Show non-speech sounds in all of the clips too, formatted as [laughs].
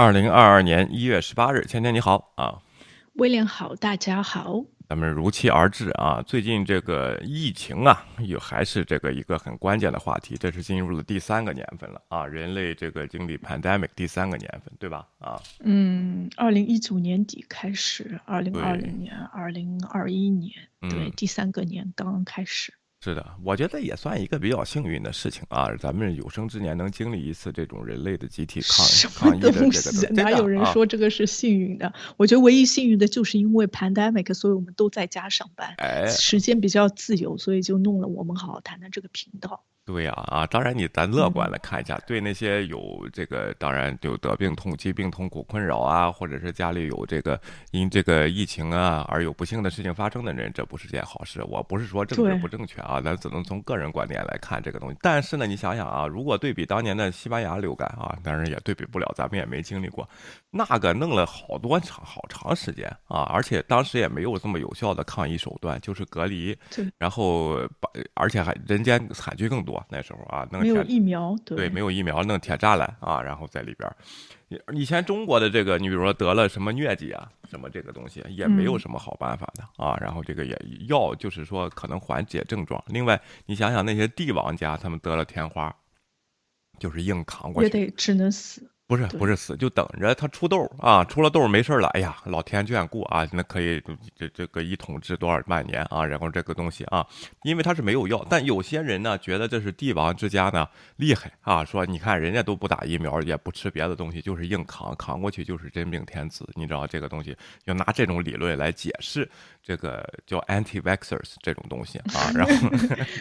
二零二二年一月十八日，芊芊你好啊，威廉好，大家好。咱们如期而至啊！最近这个疫情啊，又还是这个一个很关键的话题。这是进入了第三个年份了啊，人类这个经历 pandemic 第三个年份，对吧？啊，嗯，二零一九年底开始，二零二零年、二零二一年，对，第三个年刚刚开始。是的，我觉得也算一个比较幸运的事情啊！咱们有生之年能经历一次这种人类的集体抗抗疫的这个，哪有人说这个是幸运的？我觉得唯一幸运的就是因为 pandemic，所以我们都在家上班，时间比较自由，所以就弄了我们好好谈谈这个频道。对呀，啊，当然你咱乐观的看一下，对那些有这个当然有得病痛、疾病痛苦困扰啊，或者是家里有这个因这个疫情啊而有不幸的事情发生的人，这不是件好事。我不是说政治不正确啊，咱只能从个人观点来看这个东西。但是呢，你想想啊，如果对比当年的西班牙流感啊，当然也对比不了，咱们也没经历过，那个弄了好多长好长时间啊，而且当时也没有这么有效的抗疫手段，就是隔离，然后把而且还人间惨剧更多。那时候啊，弄没有疫苗，对，没有疫苗，弄铁栅栏啊，然后在里边。以前中国的这个，你比如说得了什么疟疾啊，什么这个东西，也没有什么好办法的啊。然后这个也药，就是说可能缓解症状。另外，你想想那些帝王家，他们得了天花，就是硬扛过去，也得只能死。不是不是死，就等着他出痘啊，出了痘没事了，哎呀，老天眷顾啊，那可以这这个一统治多少万年啊，然后这个东西啊，因为它是没有药，但有些人呢觉得这是帝王之家呢厉害啊，说你看人家都不打疫苗，也不吃别的东西，就是硬扛，扛过去就是真命天子，你知道这个东西，要拿这种理论来解释这个叫 anti-vaxxers 这种东西啊，[laughs] 然后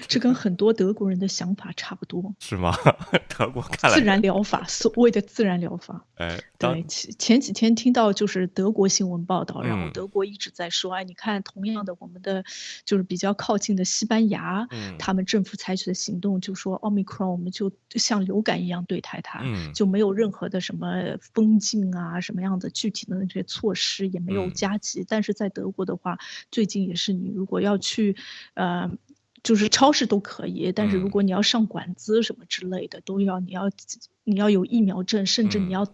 这跟很多德国人的想法差不多，是吗？[laughs] 德国看来自然疗法，所谓的自然。疗法，哎，对，前前几天听到就是德国新闻报道，然后德国一直在说，哎，你看，同样的，我们的就是比较靠近的西班牙，他们政府采取的行动，就说奥密克戎，我们就像流感一样对待它，就没有任何的什么封禁啊，什么样的具体的那些措施也没有加急。但是在德国的话，最近也是，你如果要去，呃，就是超市都可以，但是如果你要上馆子什么之类的，都要你要。你要有疫苗证，甚至你要。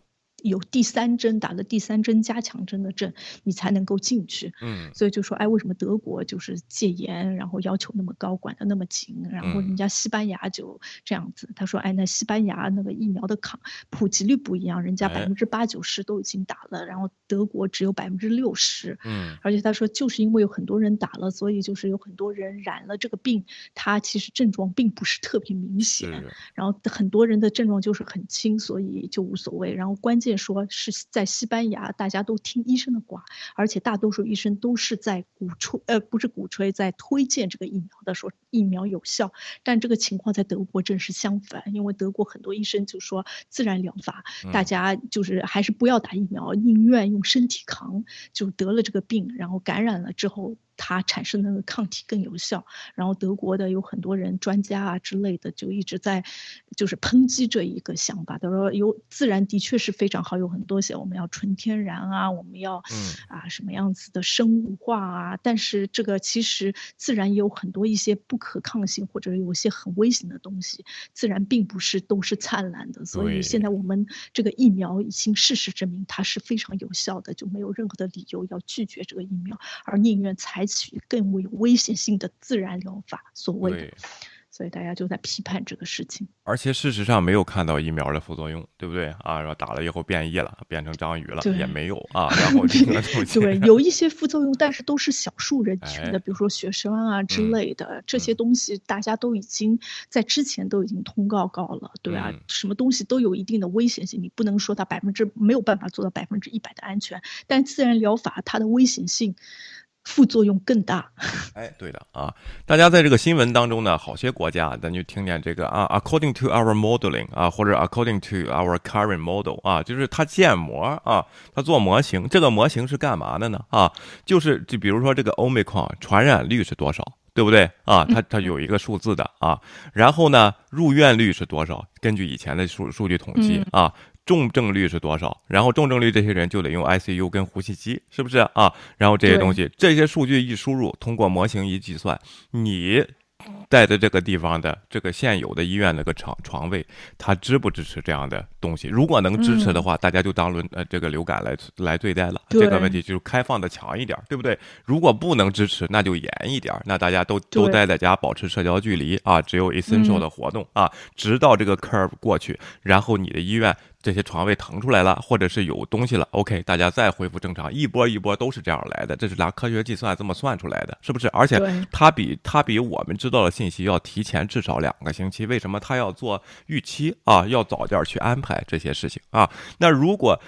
有第三针打了第三针加强针的证，你才能够进去。嗯，所以就说，哎，为什么德国就是戒严，然后要求那么高，管得那么紧，然后人家西班牙就这样子。他说，哎，那西班牙那个疫苗的抗普及率不一样，人家百分之八九十都已经打了，然后德国只有百分之六十。嗯，而且他说，就是因为有很多人打了，所以就是有很多人染了这个病，他其实症状并不是特别明显，然后很多人的症状就是很轻，所以就无所谓。然后关键。说是在西班牙，大家都听医生的话，而且大多数医生都是在鼓吹，呃，不是鼓吹，在推荐这个疫苗的，说疫苗有效。但这个情况在德国正是相反，因为德国很多医生就说自然疗法，大家就是还是不要打疫苗，宁愿用身体扛，就得了这个病，然后感染了之后。它产生的那个抗体更有效，然后德国的有很多人专家啊之类的就一直在，就是抨击这一个想法。他说有自然的确是非常好，有很多些我们要纯天然啊，我们要啊什么样子的生物化啊，但是这个其实自然也有很多一些不可抗性或者有些很危险的东西，自然并不是都是灿烂的。所以现在我们这个疫苗已经事实证明它是非常有效的，就没有任何的理由要拒绝这个疫苗，而宁愿采。采取更为有危险性的自然疗法，所谓的，所以大家就在批判这个事情。而且事实上没有看到疫苗的副作用，对不对啊？然后打了以后变异了，变成章鱼了，也没有啊。然后 [laughs] 这个东西对有一些副作用，但是都是小数人群的，比如说学生啊之类的这些东西，大家都已经在之前都已经通告告了，对啊，什么东西都有一定的危险性，你不能说它百分之没有办法做到百分之一百的安全，但自然疗法它的危险性。副作用更大。[laughs] 哎，对的啊，大家在这个新闻当中呢，好些国家咱就听见这个啊，according to our modeling 啊，或者 according to our current model 啊，就是它建模啊，它做模型，这个模型是干嘛的呢？啊，就是就比如说这个 omicron 传染率是多少，对不对啊？它它有一个数字的啊，然后呢，入院率是多少？根据以前的数数据统计啊。重症率是多少？然后重症率这些人就得用 ICU 跟呼吸机，是不是啊？然后这些东西，这些数据一输入，通过模型一计算，你在的这个地方的这个现有的医院那个床床位，它支不支持这样的东西。如果能支持的话，大家就当轮呃这个流感来来对待了。这个问题就是开放的强一点，对不对？如果不能支持，那就严一点，那大家都都待在家，保持社交距离啊，只有 essential 的活动啊，直到这个 curve 过去，然后你的医院。这些床位腾出来了，或者是有东西了，OK，大家再恢复正常，一波一波都是这样来的，这是拿科学计算这么算出来的，是不是？而且它比它比我们知道的信息要提前至少两个星期。为什么他要做预期啊？要早点去安排这些事情啊？那如果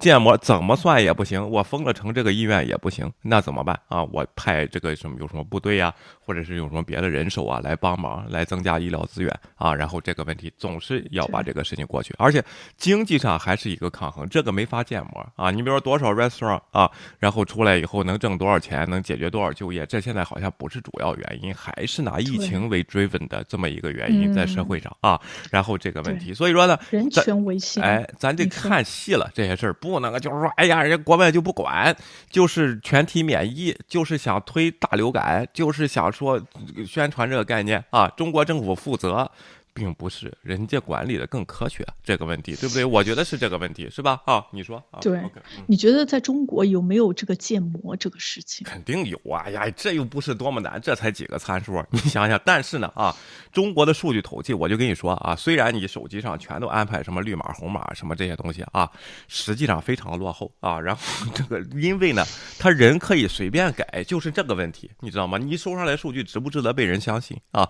建模怎么算也不行，我封了城这个医院也不行，那怎么办啊？我派这个什么有什么部队呀，或者是有什么别的人手啊来帮忙，来增加医疗资源啊？然后这个问题总是要把这个事情过去，而且经。经济上还是一个抗衡，这个没法建模啊！你比如说多少 restaurant 啊，然后出来以后能挣多少钱，能解决多少就业，这现在好像不是主要原因，还是拿疫情为 driven 的这么一个原因在社会上啊。然后这个问题，所以说呢，人权哎，咱得看细了这些事儿，不能就是说，哎呀，人家国外就不管，就是全体免疫，就是想推大流感，就是想说宣传这个概念啊，中国政府负责。并不是人家管理的更科学这个问题，对不对？我觉得是这个问题，是吧？啊，你说啊？对，你觉得在中国有没有这个建模这个事情？肯定有啊！呀，这又不是多么难，这才几个参数，你想想。但是呢，啊，中国的数据统计，我就跟你说啊，虽然你手机上全都安排什么绿码、红码什么这些东西啊，实际上非常落后啊。然后 [laughs] 这个，因为呢，他人可以随便改，就是这个问题，你知道吗？你收上来数据值不值得被人相信啊？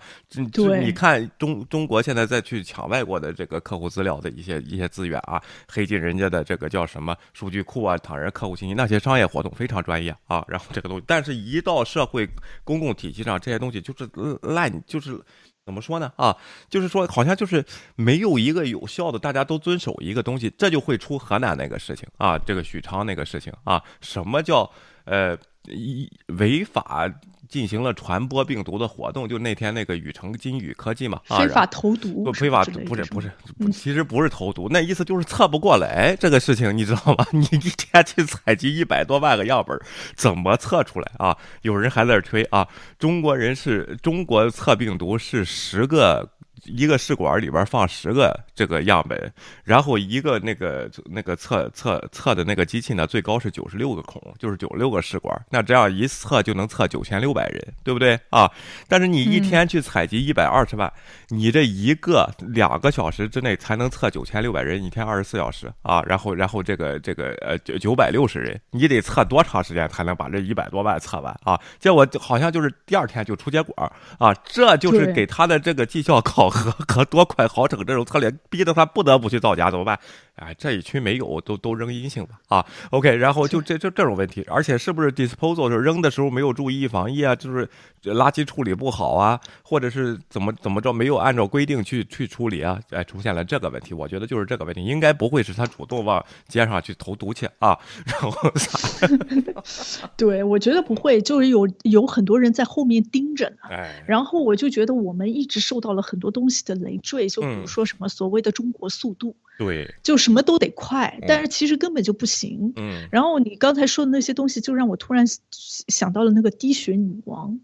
对，你看中中。国现在再去抢外国的这个客户资料的一些一些资源啊，黑进人家的这个叫什么数据库啊，抢人客户信息，那些商业活动非常专业啊。然后这个东西，但是一到社会公共体系上，这些东西就是烂，就是怎么说呢？啊，就是说好像就是没有一个有效的，大家都遵守一个东西，这就会出河南那个事情啊，这个许昌那个事情啊，什么叫呃一违法？进行了传播病毒的活动，就那天那个宇城金宇科技嘛，非法投毒，不非法不是不是，其实不是投毒，那意思就是测不过来这个事情，你知道吗？你一天去采集一百多万个样本，怎么测出来啊？有人还在这吹啊，中国人是中国测病毒是十个。一个试管里边放十个这个样本，然后一个那个那个测测测的那个机器呢，最高是九十六个孔，就是九六个试管。那这样一测就能测九千六百人，对不对啊？但是你一天去采集一百二十万，你这一个两个小时之内才能测九千六百人，一天二十四小时啊。然后然后这个这个呃九九百六十人，你得测多长时间才能把这一百多万测完啊？结果好像就是第二天就出结果啊，这就是给他的这个绩效考。可可多快好整这种策略，逼得他不得不去造假，怎么办？哎，这一群没有，都都扔阴性吧啊？OK，然后就这这这种问题，而且是不是 disposal 就扔的时候没有注意防疫啊？就是垃圾处理不好啊，或者是怎么怎么着没有按照规定去去处理啊？哎，出现了这个问题，我觉得就是这个问题，应该不会是他主动往街上去投毒去啊？然后啥？[laughs] [laughs] 对，我觉得不会，就是有有很多人在后面盯着呢。哎，然后我就觉得我们一直受到了很多东西的累赘，就比如说什么所谓的中国速度。对，就什么都得快，但是其实根本就不行。嗯，然后你刚才说的那些东西，就让我突然想到了那个滴血女王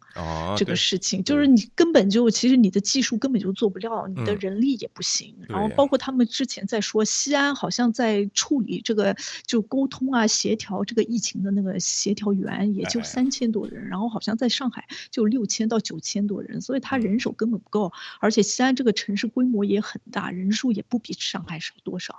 这个事情，就是你根本就其实你的技术根本就做不了，你的人力也不行。然后包括他们之前在说，西安好像在处理这个就沟通啊协调这个疫情的那个协调员也就三千多人，然后好像在上海就六千到九千多人，所以他人手根本不够，而且西安这个城市规模也很大，人数也不比上海少。多少？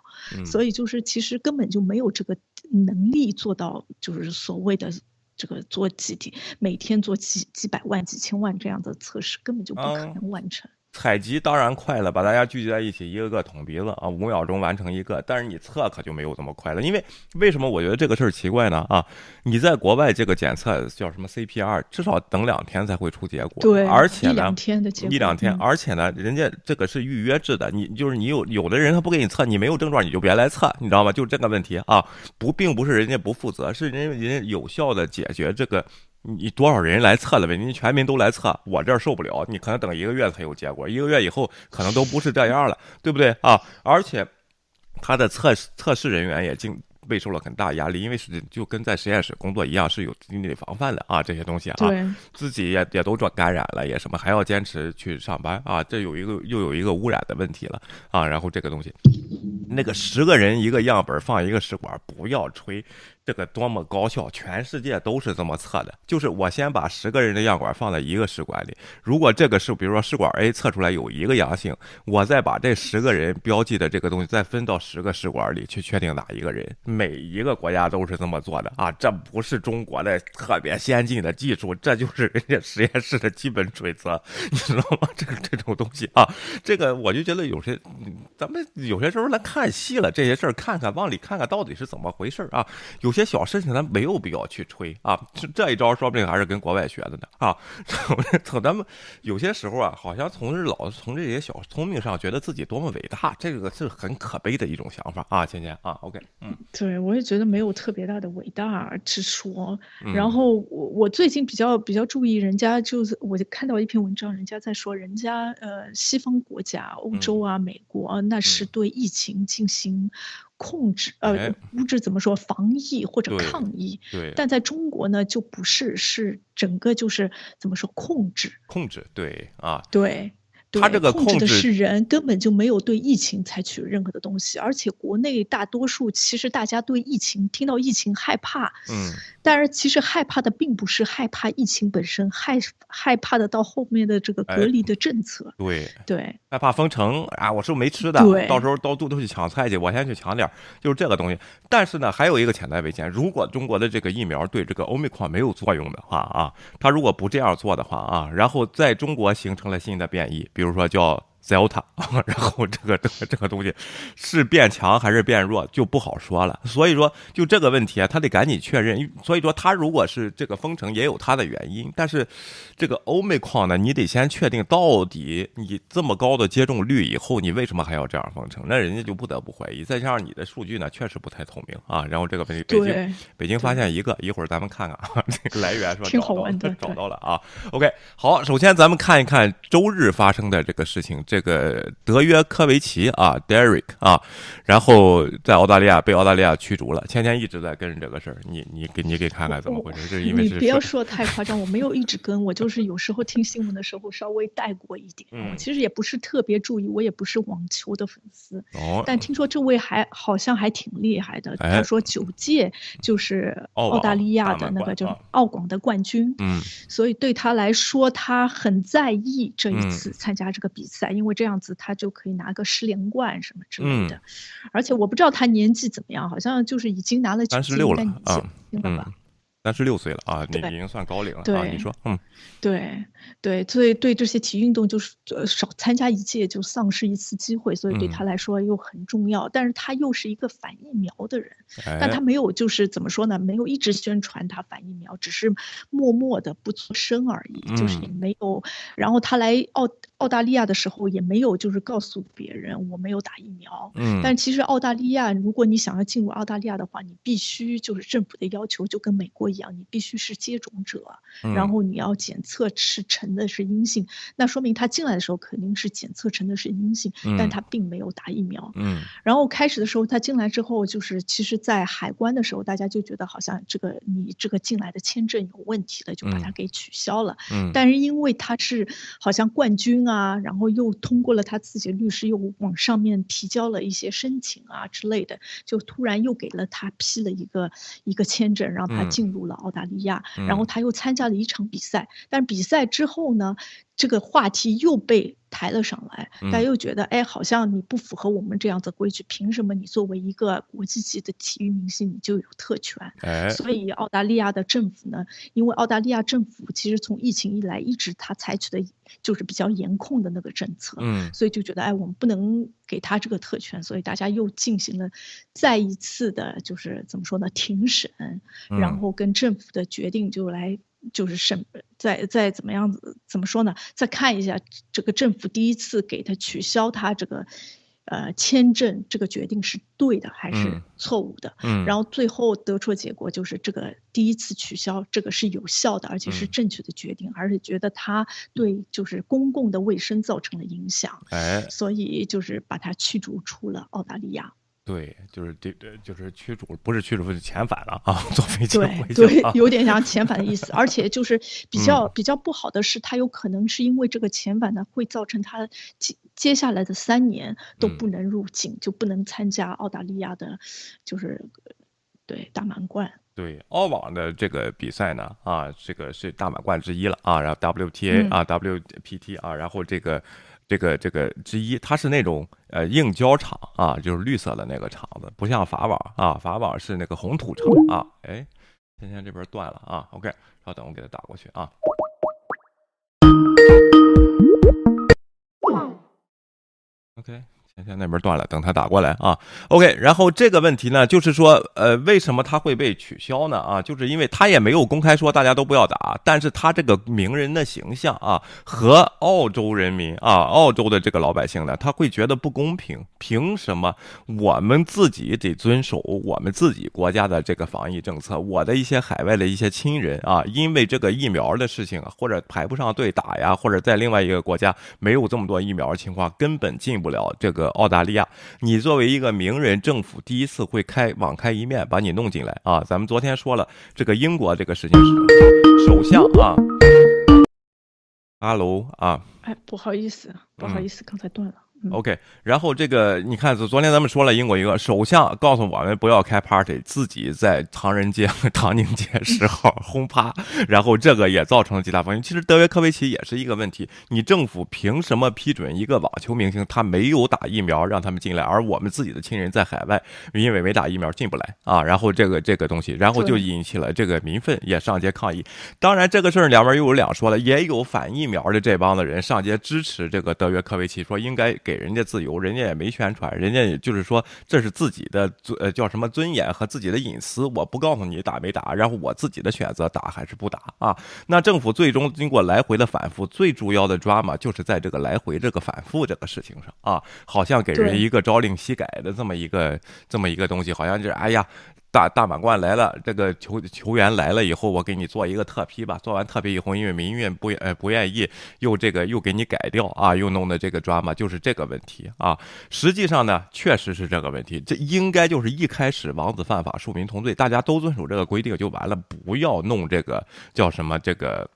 所以就是其实根本就没有这个能力做到，就是所谓的这个做几天每天做几几百万、几千万这样的测试，根本就不可能完成。采集当然快了，把大家聚集在一起，一个个捅鼻子啊，五秒钟完成一个。但是你测可就没有这么快了，因为为什么我觉得这个事儿奇怪呢？啊，你在国外这个检测叫什么 CPR，至少等两天才会出结果。对，而且呢，一两天的结果，一两天，而且呢，人家这个是预约制的，你就是你有有的人他不给你测，你没有症状你就别来测，你知道吗？就这个问题啊，不，并不是人家不负责，是人人家有效的解决这个。你多少人来测了呗？你全民都来测，我这儿受不了。你可能等一个月才有结果，一个月以后可能都不是这样了，对不对啊？而且，他的测测试人员也经备受了很大压力，因为是就跟在实验室工作一样，是有心理防范的啊，这些东西啊，自己也也都转感染了，也什么还要坚持去上班啊，这有一个又有一个污染的问题了啊，然后这个东西，那个十个人一个样本放一个试管，不要吹。这个多么高效！全世界都是这么测的，就是我先把十个人的样管放在一个试管里，如果这个是比如说试管 A 测出来有一个阳性，我再把这十个人标记的这个东西再分到十个试管里去确定哪一个人。每一个国家都是这么做的啊，这不是中国的特别先进的技术，这就是人家实验室的基本准则，你知道吗？这个这种东西啊，这个我就觉得有些咱们有些时候来看细了这些事儿，看看往里看看到底是怎么回事啊，有。些小事情咱没有必要去吹啊，这这一招说不定还是跟国外学的呢啊。[laughs] 从咱们有些时候啊，好像从老从这些小聪明上觉得自己多么伟大，这个是很可悲的一种想法啊。芊芊啊，OK，嗯，对我也觉得没有特别大的伟大之说。然后我我最近比较比较注意人家，就是我就看到一篇文章，人家在说人家呃西方国家，欧洲啊、美国啊那是对疫情进行。控制呃，不知怎么说防疫或者抗疫，对，但在中国呢就不是，是整个就是怎么说控制，控制，对啊，对。他这个控制的是人，根本就没有对疫情采取任何的东西，而且国内大多数其实大家对疫情听到疫情害怕，嗯，但是其实害怕的并不是害怕疫情本身，害害怕的到后面的这个隔离的政策，对对，害怕封城啊，我是不是没吃的？到时候到都都去抢菜去，我先去抢点就是这个东西。但是呢，还有一个潜在危险，如果中国的这个疫苗对这个欧米克没有作用的话啊，它如果不这样做的话啊，然后在中国形成了新的变异。比如说叫。Delta，[laughs] 然后这个这个这个东西是变强还是变弱就不好说了。所以说，就这个问题啊，他得赶紧确认。所以说，他如果是这个封城也有他的原因，但是这个欧美矿呢，你得先确定到底你这么高的接种率以后，你为什么还要这样封城？那人家就不得不怀疑。再加上你的数据呢，确实不太透明啊。然后这个问题，北京北京发现一个，一会儿咱们看看啊，这个来源是吧？挺好玩的，[laughs] 找到了啊。OK，好，首先咱们看一看周日发生的这个事情。这这个德约科维奇啊，Derek 啊，然后在澳大利亚被澳大利亚驱逐了。芊芊一直在跟着这个事儿，你你给你给看看怎么回事？是因为你不要说太夸张，我没有一直跟，我就是有时候听新闻的时候稍微带过一点。嗯，其实也不是特别注意，我也不是网球的粉丝。哦，但听说这位还好像还挺厉害的。他说九届就是澳大利亚的那个就澳广的冠军。嗯，所以对他来说，他很在意这一次参加这个比赛，因为。这样子他就可以拿个十连冠什么之类的，而且我不知道他年纪怎么样，好像就是已经拿了三十六了啊，嗯。三十六岁了啊，你已经算高龄了啊。你说，嗯，对对，所以对这些体育运动就是呃少参加一届就丧失一次机会，所以对他来说又很重要。但是他又是一个反疫苗的人，但他没有就是怎么说呢？没有一直宣传他反疫苗，只是默默的不作声而已，就是也没有。然后他来澳澳大利亚的时候也没有就是告诉别人我没有打疫苗。嗯，但其实澳大利亚如果你想要进入澳大利亚的话，你必须就是政府的要求就跟美国一。样，你必须是接种者，然后你要检测是呈的是阴性，那说明他进来的时候肯定是检测呈的是阴性，但他并没有打疫苗。嗯，然后开始的时候他进来之后，就是其实，在海关的时候，大家就觉得好像这个你这个进来的签证有问题了，就把它给取消了。嗯，但是因为他是好像冠军啊，然后又通过了他自己的律师又往上面提交了一些申请啊之类的，就突然又给了他批了一个一个签证，让他进入。了澳大利亚，然后他又参加了一场比赛，但是比赛之后呢，这个话题又被抬了上来，大家又觉得，哎，好像你不符合我们这样的规矩，凭什么你作为一个国际级的体育明星，你就有特权？所以澳大利亚的政府呢，因为澳大利亚政府其实从疫情以来一直他采取的就是比较严控的那个政策，嗯，所以就觉得，哎，我们不能给他这个特权，所以大家又进行了再一次的，就是怎么说呢，庭审，然后跟政府的决定就来。就是审，再再怎么样子，怎么说呢？再看一下这个政府第一次给他取消他这个，呃，签证这个决定是对的还是错误的？嗯，然后最后得出的结果就是这个第一次取消这个是有效的，而且是正确的决定，而且觉得他对就是公共的卫生造成了影响，哎，所以就是把他驱逐出了澳大利亚。对，就是这，就是驱逐，不是驱逐，是遣返了啊，[laughs] 坐飞机。对对，有点像遣返的意思。而且就是比较比较不好的是，他有可能是因为这个遣返呢，会造成他接接下来的三年都不能入境，就不能参加澳大利亚的，就是对大满贯。对，澳网的这个比赛呢，啊，这个是大满贯之一了啊，然后 WTA 啊，WPT 啊，然后这个。这个这个之一，它是那种呃硬胶厂啊，就是绿色的那个厂子，不像法网啊，法网是那个红土厂啊。哎，今天这边断了啊，OK，稍等，我给他打过去啊。OK。现在那边断了，等他打过来啊。OK，然后这个问题呢，就是说，呃，为什么他会被取消呢？啊，就是因为他也没有公开说大家都不要打，但是他这个名人的形象啊，和澳洲人民啊，澳洲的这个老百姓呢，他会觉得不公平。凭什么我们自己得遵守我们自己国家的这个防疫政策？我的一些海外的一些亲人啊，因为这个疫苗的事情，或者排不上队打呀，或者在另外一个国家没有这么多疫苗的情况，根本进不了这个。澳大利亚，你作为一个名人，政府第一次会开网开一面把你弄进来啊！咱们昨天说了，这个英国这个事情是首相啊，哈喽啊，哎，不好意思，不好意思，刚才断了。OK，然后这个你看，昨天咱们说了英国一个首相告诉我们不要开 party，自己在唐人街、唐宁街 [laughs] 十号轰趴，然后这个也造成了极大风险。其实德约科维奇也是一个问题，你政府凭什么批准一个网球明星他没有打疫苗让他们进来，而我们自己的亲人在海外因为没打疫苗进不来啊？然后这个这个东西，然后就引起了这个民愤也上街抗议。当然这个事儿两边又有两说了，也有反疫苗的这帮子人上街支持这个德约科维奇，说应该。给人家自由，人家也没宣传，人家也就是说这是自己的尊呃叫什么尊严和自己的隐私，我不告诉你打没打，然后我自己的选择打还是不打啊？那政府最终经过来回的反复，最主要的 drama 就是在这个来回这个反复这个事情上啊，好像给人一个朝令夕改的这么一个这么一个东西，好像就是哎呀。大大满贯来了，这个球球员来了以后，我给你做一个特批吧。做完特批以后，因为民运不呃不愿意，又这个又给你改掉啊，又弄的这个抓嘛，就是这个问题啊。实际上呢，确实是这个问题。这应该就是一开始王子犯法，庶民同罪，大家都遵守这个规定就完了，不要弄这个叫什么这个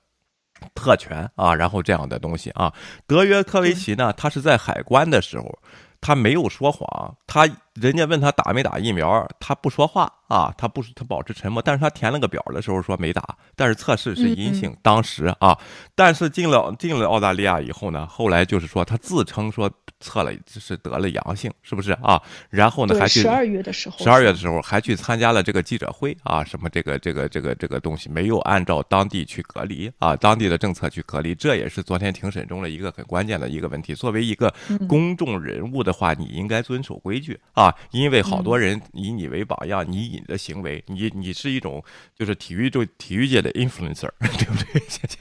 特权啊，然后这样的东西啊。德约科维奇呢，他是在海关的时候，他没有说谎，他。人家问他打没打疫苗，他不说话啊，他不他保持沉默。但是他填了个表的时候说没打，但是测试是阴性。当时啊，但是进了进了澳大利亚以后呢，后来就是说他自称说测了是得了阳性，是不是啊？然后呢还去十二月的时候，十二月的时候还去参加了这个记者会啊，什么这个这个这个这个东西没有按照当地去隔离啊，当地的政策去隔离，这也是昨天庭审中的一个很关键的一个问题。作为一个公众人物的话，你应该遵守规矩啊。啊，因为好多人以你为榜样，你你的行为，你你是一种就是体育就体育界的 influencer，[laughs] 对不对？谢谢。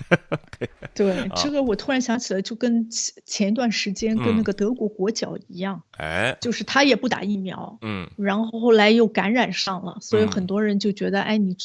对，[laughs] 这个我突然想起来，就跟前前一段时间跟那个德国国脚一样，哎，就是他也不打疫苗，嗯，然后后来又感染上了，所以很多人就觉得，哎，你。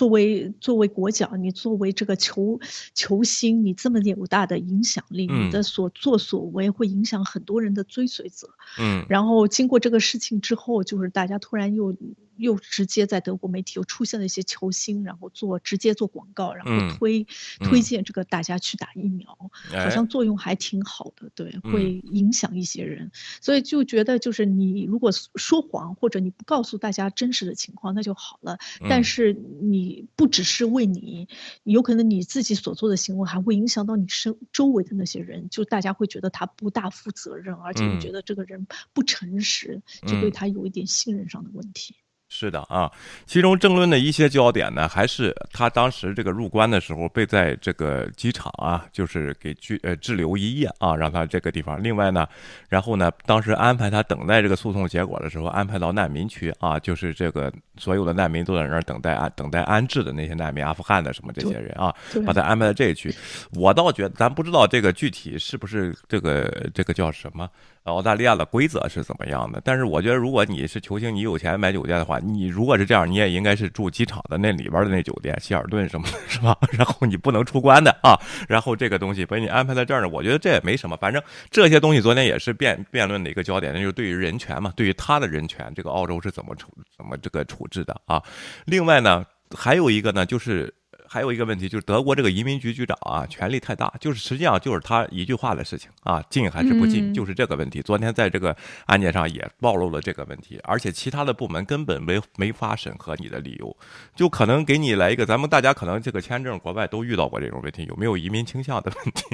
作为作为国脚，你作为这个球球星，你这么有大的影响力，你的所作所为会影响很多人的追随者。嗯，然后经过这个事情之后，就是大家突然又。又直接在德国媒体又出现了一些球星，然后做直接做广告，然后推推荐这个大家去打疫苗，好像作用还挺好的，对，会影响一些人，所以就觉得就是你如果说谎或者你不告诉大家真实的情况，那就好了。但是你不只是为你，有可能你自己所做的行为还会影响到你身周围的那些人，就大家会觉得他不大负责任，而且你觉得这个人不诚实，就对他有一点信任上的问题。是的啊，其中争论的一些焦点呢，还是他当时这个入关的时候被在这个机场啊，就是给拘呃滞留一夜啊，让他这个地方。另外呢，然后呢，当时安排他等待这个诉讼结果的时候，安排到难民区啊，就是这个所有的难民都在那儿等待安等待安置的那些难民，阿富汗的什么这些人啊，把他安排在这一区。我倒觉得，咱不知道这个具体是不是这个这个叫什么。澳大利亚的规则是怎么样的？但是我觉得，如果你是球星，你有钱买酒店的话，你如果是这样，你也应该是住机场的那里边的那酒店，希尔顿什么的，是吧？[laughs] 然后你不能出关的啊。然后这个东西把你安排在这儿呢，我觉得这也没什么。反正这些东西昨天也是辩辩论的一个焦点，那就是对于人权嘛，对于他的人权，这个澳洲是怎么处怎么这个处置的啊？另外呢，还有一个呢，就是。还有一个问题就是德国这个移民局局长啊，权力太大，就是实际上就是他一句话的事情啊，进还是不进，就是这个问题。昨天在这个案件上也暴露了这个问题，而且其他的部门根本没没法审核你的理由，就可能给你来一个，咱们大家可能这个签证国外都遇到过这种问题，有没有移民倾向的问题？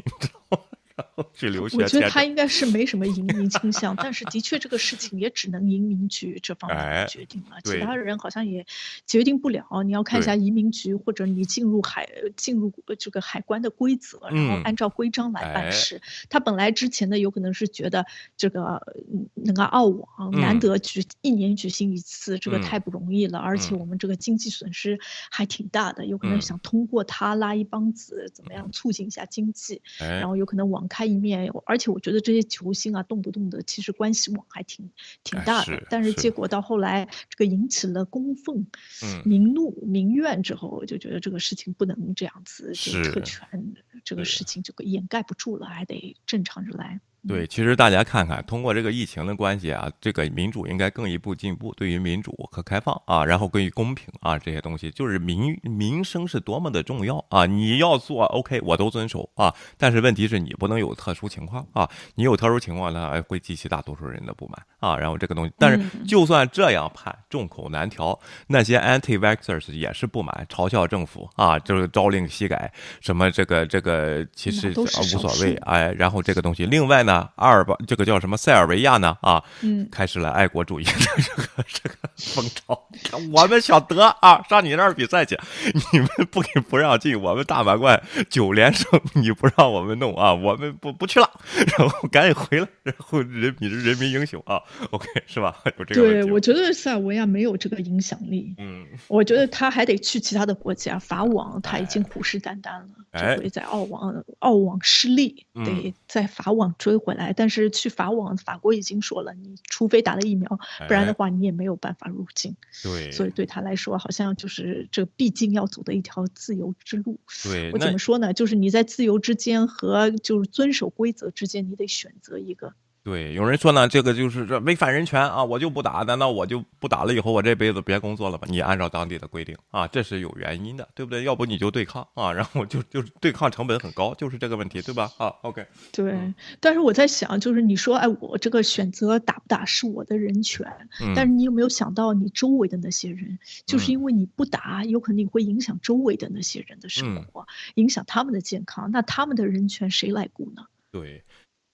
去留学，我觉得他应该是没什么移民倾向，但是的确这个事情也只能移民局这方面决定了，其他人好像也决定不了。你要看一下移民局或者你进入海进入这个海关的规则，然后按照规章来办事。他本来之前呢有可能是觉得这个那个澳网难得举一年举行一次，这个太不容易了，而且我们这个经济损失还挺大的，有可能想通过他拉一帮子怎么样促进一下经济，然后有可能网开一面，而且我觉得这些球星啊，动不动的其实关系网还挺挺大的。但是结果到后来，这个引起了公愤、民怒、民怨之后，我就觉得这个事情不能这样子，这个特权这个事情就掩盖不住了，还得正常着来。对，其实大家看看，通过这个疫情的关系啊，这个民主应该更一步进步。对于民主和开放啊，然后关于公平啊这些东西，就是民民生是多么的重要啊！你要做 OK，我都遵守啊。但是问题是你不能有特殊情况啊，你有特殊情况呢，会激起大多数人的不满啊。然后这个东西，但是就算这样判，众口难调，那些 anti-vaxxers 也是不满，嘲笑政府啊，就是朝令夕改，什么这个这个其实无所谓哎。然后这个东西，另外呢。阿尔巴这个叫什么塞尔维亚呢？啊，嗯，开始了爱国主义的 [laughs] 这个这个风潮。我们想得啊，上你那儿比赛去，你们不给不让进，我们大满贯九连胜，你不让我们弄啊，我们不不去了，然后赶紧回来，然后人你是人民英雄啊，OK 是吧？有这个对，我觉得塞尔维亚没有这个影响力。嗯，我觉得他还得去其他的国家，法网他已经虎视眈眈了，这回在澳网澳网失利，得在法网追。回来，但是去法网，法国已经说了，你除非打了疫苗，不然的话你也没有办法入境。对，所以对他来说，好像就是这毕竟要走的一条自由之路。对，我怎么说呢？就是你在自由之间和就是遵守规则之间，你得选择一个。对，有人说呢，这个就是这违反人权啊，我就不打，难道我就不打了？以后我这辈子别工作了吧？你按照当地的规定啊，这是有原因的，对不对？要不你就对抗啊，然后就就对抗成本很高，就是这个问题，对吧？啊，OK。对，但是我在想，就是你说，哎，我这个选择打不打是我的人权，但是你有没有想到你周围的那些人？就是因为你不打，有可能你会影响周围的那些人的生活，影响他们的健康，那他们的人权谁来顾呢？对。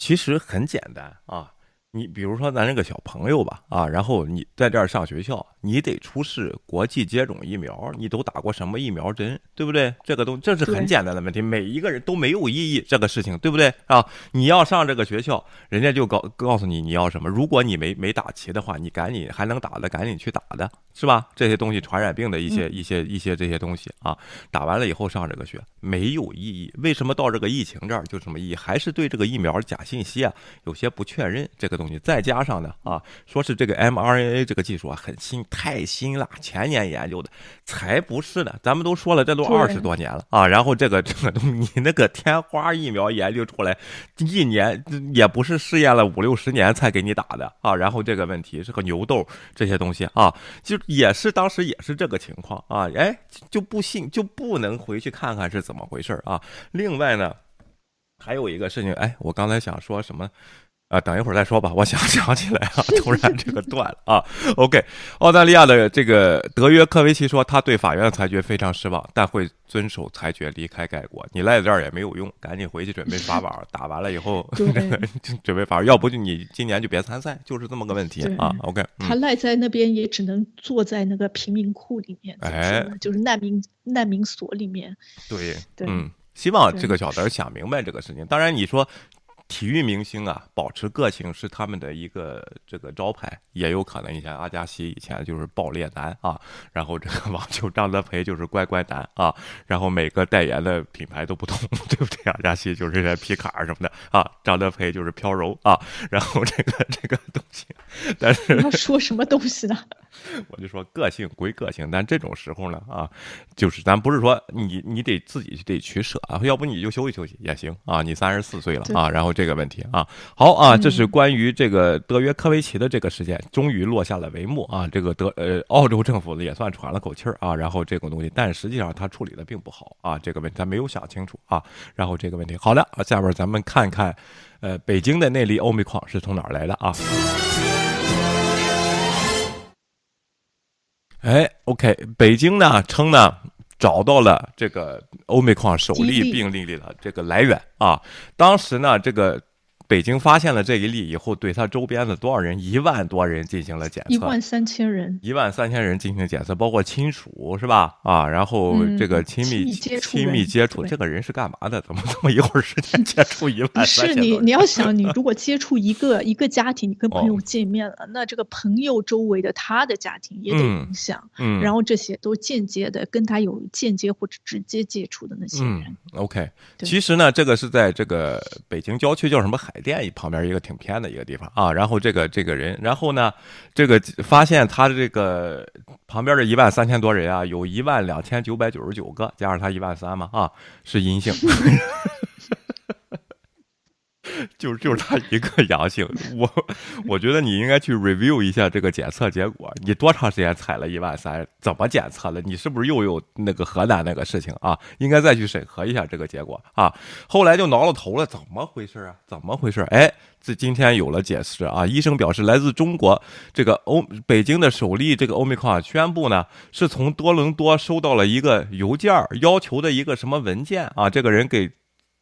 其实很简单啊。你比如说咱这个小朋友吧，啊，然后你在这儿上学校，你得出示国际接种疫苗，你都打过什么疫苗针，对不对？这个东这是很简单的问题，每一个人都没有异议，这个事情对不对啊？你要上这个学校，人家就告告诉你你要什么，如果你没没打齐的话，你赶紧还能打的赶紧去打的是吧？这些东西传染病的一些一些一些这些东西啊，打完了以后上这个学没有意义，为什么到这个疫情这儿就什么意义？还是对这个疫苗假信息啊有些不确认这个。东西再加上呢啊，说是这个 mRNA 这个技术啊很新，太新了，前年研究的，才不是呢。咱们都说了，这都二十多年了啊。然后这个 [laughs] 这个东西，你那个天花疫苗研究出来，一年也不是试验了五六十年才给你打的啊。然后这个问题是个牛痘这些东西啊，就也是当时也是这个情况啊。哎，就不信就不能回去看看是怎么回事啊。另外呢，还有一个事情，哎，我刚才想说什么？啊，等一会儿再说吧。我想 [laughs] 想起来啊，[laughs] 突然这个断了啊。OK，澳大利亚的这个德约科维奇说，他对法院的裁决非常失望，但会遵守裁决离开该国。你赖在这儿也没有用，赶紧回去准备法网。打完了以后，[laughs] 准备法，要不就你今年就别参赛，就是这么个问题啊。OK，他赖在那边也只能坐在那个贫民窟里面，哎，就是难民难民所里面。对对，嗯，希望这个小德想明白这个事情。当然，你说。体育明星啊，保持个性是他们的一个这个招牌，也有可能。你像阿加西以前就是爆裂男啊，然后这个网球张德培就是乖乖男啊，然后每个代言的品牌都不同，对不对？阿加西就是这些皮卡什么的啊，张德培就是飘柔啊，然后这个这个东西，但是要说什么东西呢？[laughs] 我就说个性归个性，但这种时候呢啊，就是咱不是说你你得自己得取舍啊，要不你就休息休息也行啊，你三十四岁了啊，然后这个问题啊，好啊，这是关于这个德约科维奇的这个事件，终于落下了帷幕啊，这个德呃澳洲政府也算喘了口气儿啊，然后这个东西，但实际上他处理的并不好啊，这个问题他没有想清楚啊，然后这个问题好了，下边咱们看看，呃，北京的那粒欧米矿是从哪儿来的啊？哎，OK，北京呢称呢找到了这个欧美矿首例病例的这个来源啊，当时呢这个。北京发现了这一例以后，对他周边的多少人？一万多人进行了检测。一万三千人。一万三千人进行检测，包括亲属是吧？啊，然后这个亲密亲密接触，这个人是干嘛的？怎么这么一会儿时间接触 [laughs] 一万三千是你你要想，你如果接触一个 [laughs] 一个家庭，你跟朋友见面了，那这个朋友周围的他的家庭也得影响。嗯。然后这些都间接的跟他有间接或者直接接触的那些人。OK。其实呢，这个是在这个北京郊区叫什么海。店旁边一个挺偏的一个地方啊，然后这个这个人，然后呢，这个发现他的这个旁边的一万三千多人啊，有一万两千九百九十九个，加上他一万三嘛啊，是阴性。[laughs] 就就是他一个阳性，我我觉得你应该去 review 一下这个检测结果。你多长时间采了一万三？怎么检测的？你是不是又有那个河南那个事情啊？应该再去审核一下这个结果啊。后来就挠了头了，怎么回事啊？怎么回事？哎，这今天有了解释啊。医生表示，来自中国这个欧北京的首例这个欧米克宣布呢，是从多伦多收到了一个邮件，要求的一个什么文件啊？这个人给。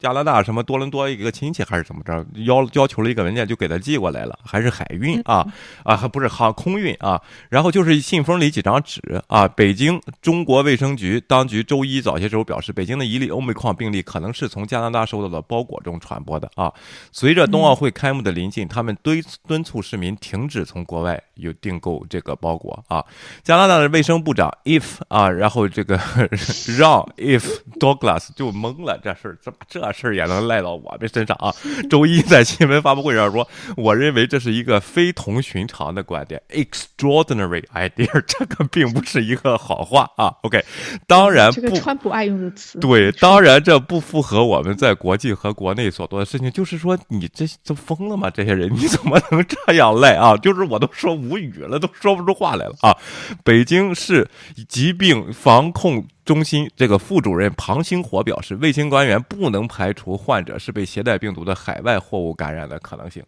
加拿大什么多伦多一个亲戚还是怎么着要要求了一个文件就给他寄过来了，还是海运啊啊还不是航空运啊，然后就是信封里几张纸啊。北京中国卫生局当局周一早些时候表示，北京的一例欧美矿病例可能是从加拿大收到的包裹中传播的啊。随着冬奥会开幕的临近，他们敦敦促市民停止从国外有订购这个包裹啊。加拿大的卫生部长 If 啊，然后这个 [laughs] 让 If Douglas 就懵了，这事儿怎么这？事儿也能赖到我们身上啊！周一在新闻发布会上说，我认为这是一个非同寻常的观点，extraordinary idea，[laughs] 这个并不是一个好话啊。OK，当然这个川普爱用的词，对，当然这不符合我们在国际和国内所做的事情。就是说，你这都疯了吗？这些人你怎么能这样赖啊？[laughs] 就是我都说无语了，都说不出话来了啊！北京市疾病防控。中心这个副主任庞星火表示，卫星官员不能排除患者是被携带病毒的海外货物感染的可能性。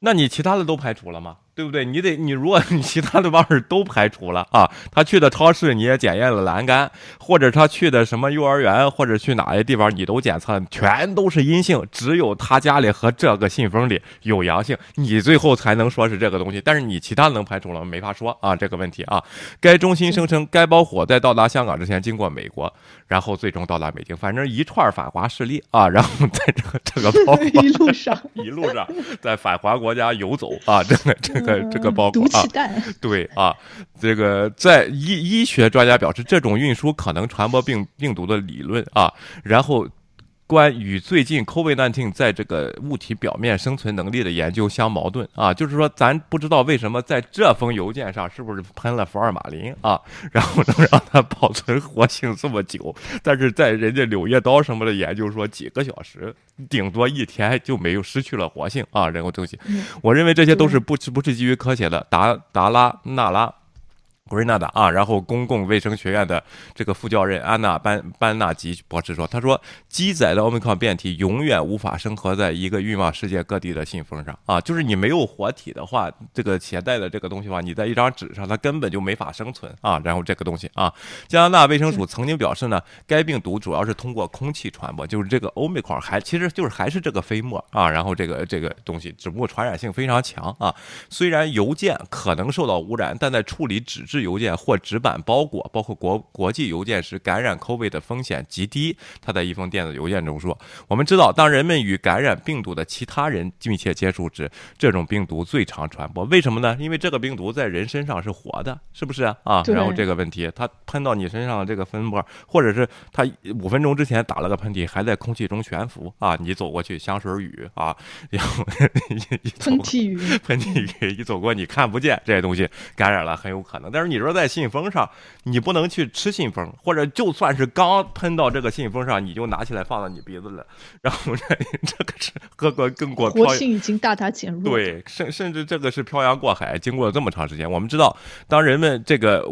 那你其他的都排除了吗？对不对？你得你如果 [laughs] 你其他的方式都排除了啊，他去的超市你也检验了栏杆，或者他去的什么幼儿园，或者去哪些地方你都检测，全都是阴性，只有他家里和这个信封里有阳性，你最后才能说是这个东西。但是你其他能排除了没法说啊，这个问题啊。该中心声称，该包火在到达香港之前经过美国，然后最终到达北京，反正一串反华势力啊，然后在这个这个包裹 [laughs] 一路上一路上在反华国家游走啊，这个这个这个包裹。啊，[laughs] 对啊，这个在医医学专家表示，这种运输可能传播病病毒的理论啊，然后。关与最近 COVID-19 在这个物体表面生存能力的研究相矛盾啊，就是说咱不知道为什么在这封邮件上是不是喷了福尔马林啊，[laughs] 然后能让它保存活性这么久，但是在人家柳叶刀什么的研究说几个小时，顶多一天就没有失去了活性啊，人工东西，我认为这些都是不是不是基于科学的。达达拉纳拉。古瑞纳达啊，然后公共卫生学院的这个副教任安娜班班纳吉博士说：“他说，积载的奥密克戎变体永远无法生活在一个运往世界各地的信封上啊，就是你没有活体的话，这个携带的这个东西的话，你在一张纸上，它根本就没法生存啊。然后这个东西啊，加拿大卫生署曾经表示呢，该病毒主要是通过空气传播，就是这个欧密克戎还其实就是还是这个飞沫啊，然后这个这个东西只不过传染性非常强啊。虽然邮件可能受到污染，但在处理纸质质邮件或纸板包裹，包括国国际邮件时，感染 COVID 的风险极低。他在一封电子邮件中说：“我们知道，当人们与感染病毒的其他人密切接触时，这种病毒最常传播。为什么呢？因为这个病毒在人身上是活的，是不是啊？啊，然后这个问题，它喷到你身上的这个分沫，或者是它五分钟之前打了个喷嚏，还在空气中悬浮啊，你走过去，香水雨啊，然后喷嚏雨，喷嚏雨一走过，你看不见这些东西，感染了很有可能。但是你说在信封上，你不能去吃信封，或者就算是刚喷到这个信封上，你就拿起来放到你鼻子了，然后 [laughs] 这这个是各个更过活性已经大大减弱。对，甚甚至这个是漂洋过海，经过了这么长时间。我们知道，当人们这个，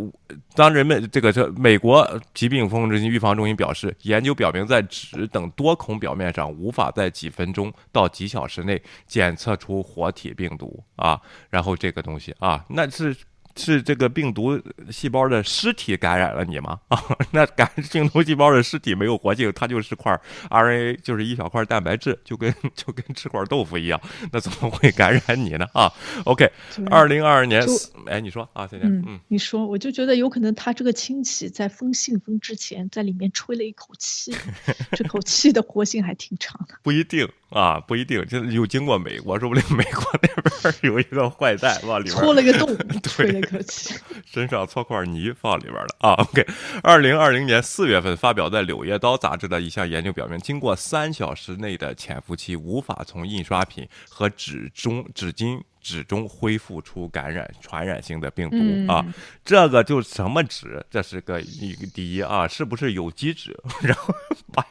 当人们这个这美国疾病控制预防中心表示，研究表明在纸等多孔表面上无法在几分钟到几小时内检测出活体病毒啊，然后这个东西啊，那是。是这个病毒细胞的尸体感染了你吗？啊，[laughs] 那感病毒细胞的尸体没有活性，它就是块 RNA，就是一小块蛋白质，就跟 [laughs] 就跟吃块豆腐一样，那怎么会感染你呢？啊，OK，二零二二年，哎，你说啊，姐姐，嗯，你说，我就觉得有可能他这个亲戚在封信封之前，在里面吹了一口气，[laughs] 这口气的活性还挺长的，不一定。啊，不一定，就又经过美国，说不定美国那边有一个坏蛋往里边戳了个洞，吹 [laughs] 身上搓块泥放里边了啊。OK，二零二零年四月份发表在《柳叶刀》杂志的一项研究表明，经过三小时内的潜伏期，无法从印刷品和纸中纸巾纸中恢复出感染传染性的病毒啊。这个就什么纸？这是个一第一啊，是不是有机纸？[laughs] 然后把。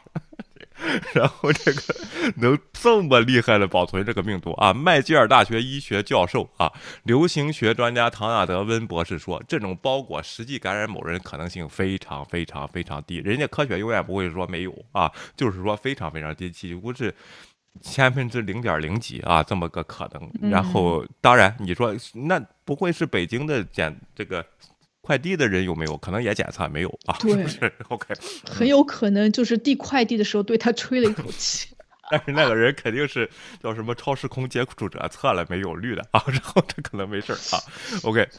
[laughs] 然后这个能这么厉害的保存这个病毒啊？麦吉尔大学医学教授啊，流行学专家唐纳德温博士说，这种包裹实际感染某人可能性非常非常非常低。人家科学永远不会说没有啊，就是说非常非常低，几乎是千分之零点零几啊，这么个可能。然后当然你说那不会是北京的检这个。快递的人有没有可能也检测没有啊？对，[laughs] OK，很有可能就是递快递的时候对他吹了一口气。[laughs] 但是那个人肯定是叫什么超时空接触者测了没有绿的啊，[laughs] 然后他可能没事啊。OK，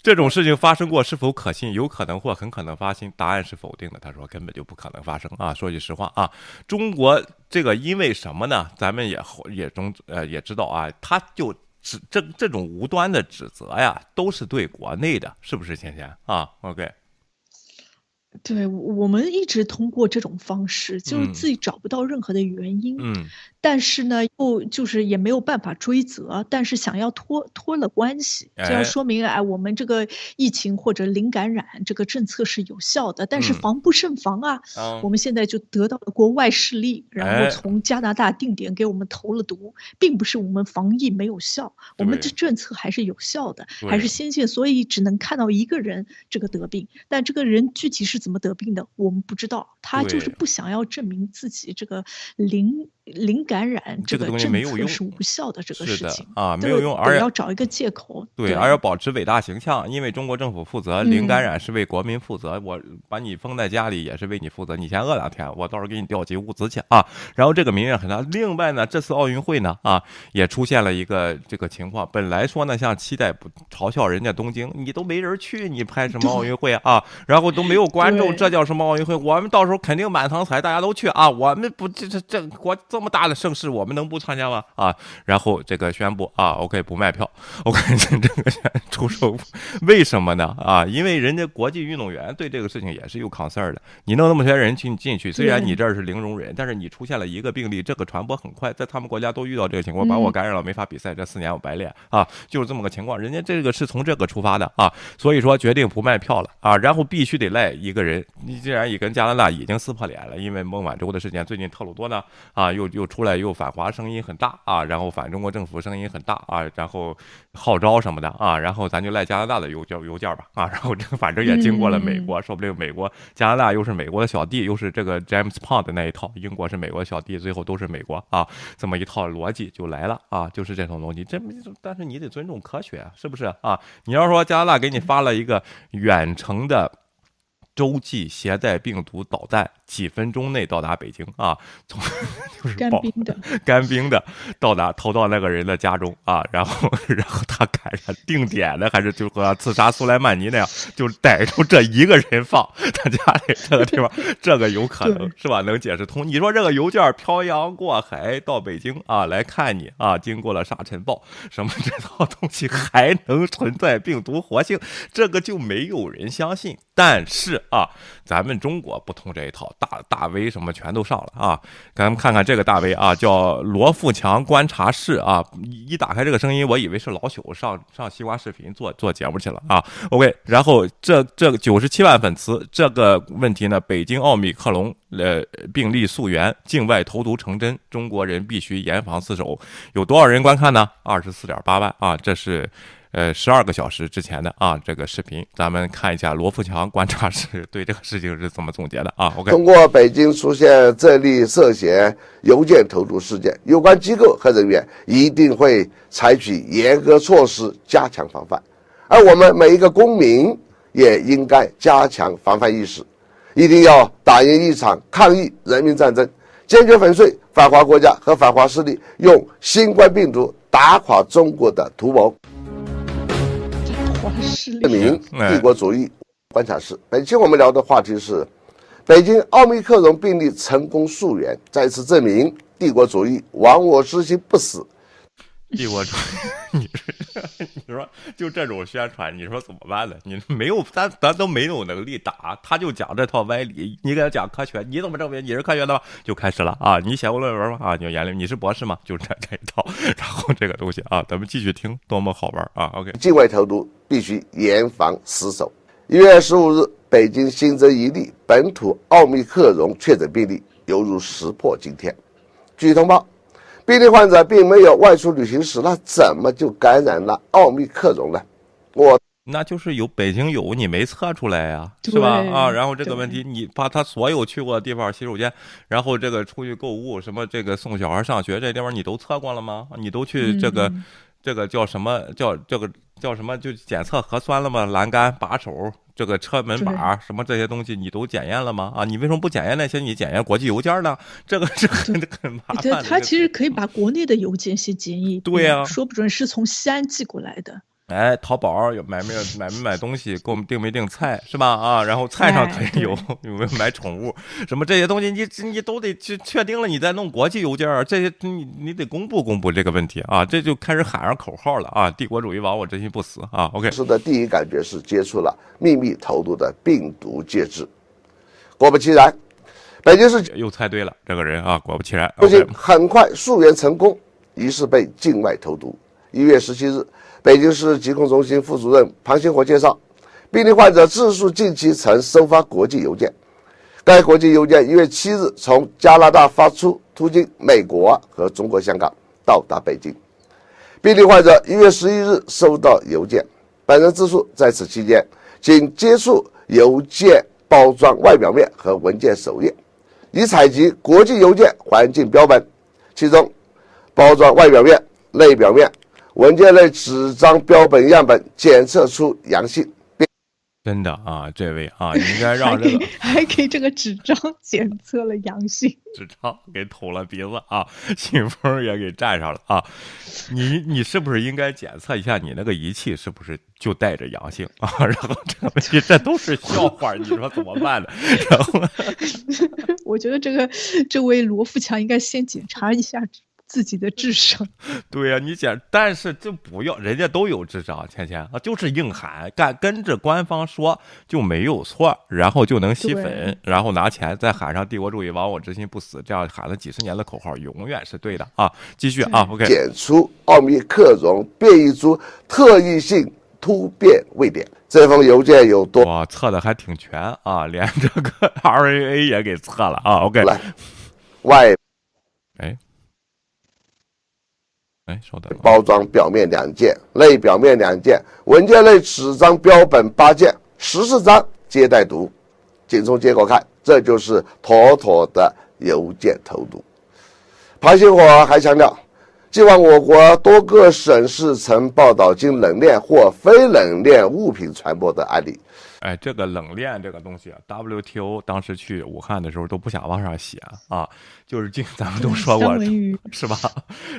这种事情发生过是否可信？有可能或很可能发生？答案是否定的。他说根本就不可能发生啊。说句实话啊，中国这个因为什么呢？咱们也也中呃也知道啊，他就。指这这种无端的指责呀，都是对国内的，是不是？芊芊啊，OK。对，我们一直通过这种方式，就是自己找不到任何的原因，嗯，但是呢，又就是也没有办法追责，但是想要脱脱了关系，就要说明哎，我们这个疫情或者零感染这个政策是有效的，但是防不胜防啊，我们现在就得到了国外势力，然后从加拿大定点给我们投了毒，并不是我们防疫没有效，我们的政策还是有效的，还是先进，所以只能看到一个人这个得病，但这个人具体是。怎么得病的？我们不知道，他就是不想要证明自己这个零。零感染这个东西没有用，是无效的这个事情啊，没有用，而要找一个借口。对，而要保持伟大形象，因为中国政府负责零感染是为国民负责，我把你封在家里也是为你负责，你先饿两天，我到时候给你调集物资去啊。然后这个民怨很大。另外呢，这次奥运会呢啊，也出现了一个这个情况。本来说呢，像期待不嘲笑人家东京，你都没人去，你拍什么奥运会啊？然后都没有观众，这叫什么奥运会？我们到时候肯定满堂彩，大家都去啊。我们不这这这国。这么大的盛世，我们能不参加吗？啊，然后这个宣布啊，OK 不卖票，[laughs] OK [laughs] 这个出售，为什么呢？啊，因为人家国际运动员对这个事情也是有 concern 的。你弄那么些人进进去，虽然你这儿是零容忍，但是你出现了一个病例，这个传播很快，在他们国家都遇到这个情况，把我感染了，没法比赛，这四年我白练啊，就是这么个情况。人家这个是从这个出发的啊，所以说决定不卖票了啊，然后必须得赖一个人。你既然已跟加拿大已经撕破脸了，因为孟晚舟的事件，最近特鲁多呢啊又。又又出来又反华声音很大啊，然后反中国政府声音很大啊，然后号召什么的啊，然后咱就赖加拿大的邮件邮件吧啊，然后这反正也经过了美国，说不定美国加拿大又是美国的小弟，又是这个 James Pond 的那一套，英国是美国小弟，最后都是美国啊，这么一套逻辑就来了啊，就是这种逻辑，这但是你得尊重科学，是不是啊？你要说加拿大给你发了一个远程的。洲际携带病毒导弹几分钟内到达北京啊，从 [laughs] 就是干冰的 [laughs] 干冰的到达投到那个人的家中啊，[laughs] 然后然后他赶上定点的，还是就和刺杀苏莱曼尼那样，就逮住这一个人放他家里这个地方，这个有可能是吧？能解释通？你说这个邮件漂洋过海到北京啊来看你啊，经过了沙尘暴，什么这套东西还能存在病毒活性？这个就没有人相信。但是啊，咱们中国不通这一套，大大 V 什么全都上了啊！咱们看看这个大 V 啊，叫罗富强观察室啊。一打开这个声音，我以为是老朽上上西瓜视频做做节目去了啊。OK，然后这这九十七万粉丝，这个问题呢，北京奥密克戎呃病例溯源，境外投毒成真，中国人必须严防死守。有多少人观看呢？二十四点八万啊，这是。呃，十二个小时之前的啊，这个视频，咱们看一下罗富强观察室 [laughs] 对这个事情是怎么总结的啊？OK，通过北京出现这例涉嫌邮件投毒事件，有关机构和人员一定会采取严格措施加强防范，而我们每一个公民也应该加强防范意识，一定要打赢一场抗疫人民战争，坚决粉碎反华国家和反华势力用新冠病毒打垮中国的图谋。证明帝国主义观察室。本期我们聊的话题是北京奥密克戎病例成功溯源，再次证明帝国主义亡我之心不死。[laughs] 帝国主义，你你说就这种宣传，你说怎么办呢？你没有，咱咱都没有能力打，他就讲这套歪理。你给他讲科学，你怎么证明你是科学的吗？就开始了啊！你写过论文吗？啊，你研究你是博士吗？就这这一套。然后这个东西啊，咱们继续听，多么好玩啊！OK，境外投毒。必须严防死守。一月十五日，北京新增一例本土奥密克戎确诊病例，犹如石破惊天。据通报，病例患者并没有外出旅行史，那怎么就感染了奥密克戎呢？我那就是有北京有你没测出来呀，是吧？啊，然后这个问题，你把他所有去过的地方洗手间，然后这个出去购物，什么这个送小孩上学这地方，你都测过了吗？你都去这个？这个叫什么叫这个叫什么？就检测核酸了吗？栏杆、把手、这个车门把什么这些东西，你都检验了吗？啊，你为什么不检验那些？你检验国际邮件呢？这个是很 [laughs] 很麻烦。对，他其实可以把国内的邮件先检疫。对呀，说不准是从西安寄过来的。哎，淘宝有买没有买没买东西，给我们订没订菜是吧？啊，然后菜上可以有有没有买宠物，什么这些东西你你都得去确定了，你再弄国际邮件这些你你得公布公布这个问题啊，这就开始喊上口号了啊！帝国主义亡我真心不死啊！OK，是的，第一感觉是接触了秘密投毒的病毒介质，果不其然，北京市又猜对了这个人啊，果不其然，不仅很快溯源成功，于是被境外投毒。一月十七日。北京市疾控中心副主任庞星火介绍，病例患者自述近期曾收发国际邮件，该国际邮件一月七日从加拿大发出，途经美国和中国香港到达北京。病例患者一月十一日收到邮件，本人自述在此期间仅接触邮件包装外表面和文件首页，已采集国际邮件环境标本，其中包装外表面、内表面。文件类纸张标本样本检测出阳性，真的啊，这位啊，应该让这个还给 [laughs] 这个纸张检测了阳性，纸张给捅了鼻子啊，[laughs] 信封也给粘上了啊，你你是不是应该检测一下你那个仪器是不是就带着阳性啊？[laughs] 然后这个问题这都是笑话，你说怎么办呢？然后我觉得这个这位罗富强应该先检查一下。自己的智商，[laughs] 对呀，你讲，但是就不要，人家都有智商，芊芊啊，就是硬喊，干跟着官方说就没有错，然后就能吸粉，然后拿钱再喊上“帝国主义亡我之心不死”，这样喊了几十年的口号，永远是对的啊！继续啊，OK，检出奥密克戎变异株特异性突变位点，这封邮件有多？哇，测的还挺全啊，连这个 [laughs] RNA 也给测了啊，OK，来，外，哎。哎，稍等。包装表面两件，内表面两件，文件内纸张标本八件，十四张皆带毒。仅从结果看，这就是妥妥的邮件投毒。庞星火还强调，尽管我国多个省市曾报道经冷链或非冷链物品传播的案例。哎，这个冷链这个东西啊，WTO 当时去武汉的时候都不想往上写啊，就是经咱们都说过 [laughs] 是吧？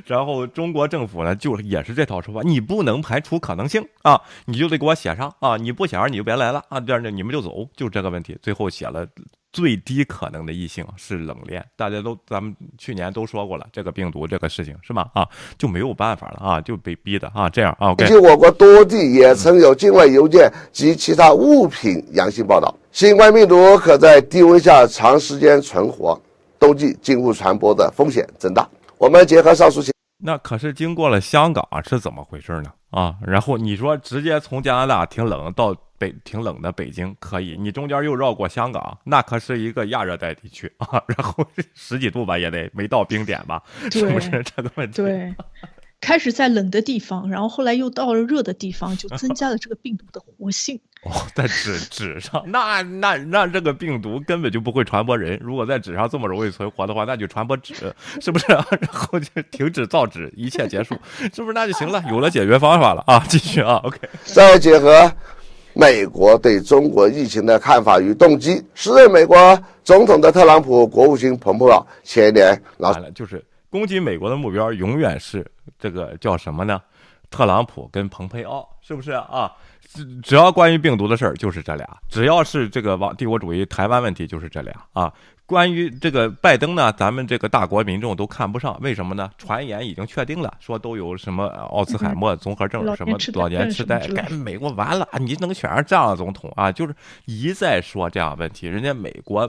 然后中国政府呢，就也是这套说法，你不能排除可能性啊，你就得给我写上啊，你不写上你就别来了啊，这样的你们就走，就这个问题，最后写了。最低可能的异性是冷链，大家都咱们去年都说过了，这个病毒这个事情是吧？啊，就没有办法了啊，就被逼的啊，这样啊。以及我国多地也曾有境外邮件及其他物品阳性报道，新冠病毒可在低温下长时间存活，冬季进入传播的风险增大。我们结合上述情，那可是经过了香港是怎么回事呢？啊，然后你说直接从加拿大挺冷到。北挺冷的，北京可以，你中间又绕过香港，那可是一个亚热带地区 [laughs] 啊，然后十几度吧，也得没到冰点吧，[laughs] 是不是这个问题？对，开始在冷的地方，然后后来又到了热的地方，就增加了这个病毒的活性。哦，[laughs] 在纸纸上，那那那这个病毒根本就不会传播人。如果在纸上这么容易存活的话，那就传播纸，是不是？[laughs] 然后就停止造纸，一切结束，是不是？那就行了，有了解决方法了啊！继续啊，OK，再结合。美国对中国疫情的看法与动机，时任美国总统的特朗普、国务卿蓬佩奥前年老了，就是攻击美国的目标永远是这个叫什么呢？特朗普跟蓬佩奥，是不是啊？只只要关于病毒的事儿，就是这俩；只要是这个王帝国主义、台湾问题，就是这俩啊。关于这个拜登呢，咱们这个大国民众都看不上，为什么呢？传言已经确定了，说都有什么奥兹海默综合症，什么老年痴呆，该美国完了，你能选上这样的总统啊？就是一再说这样问题，人家美国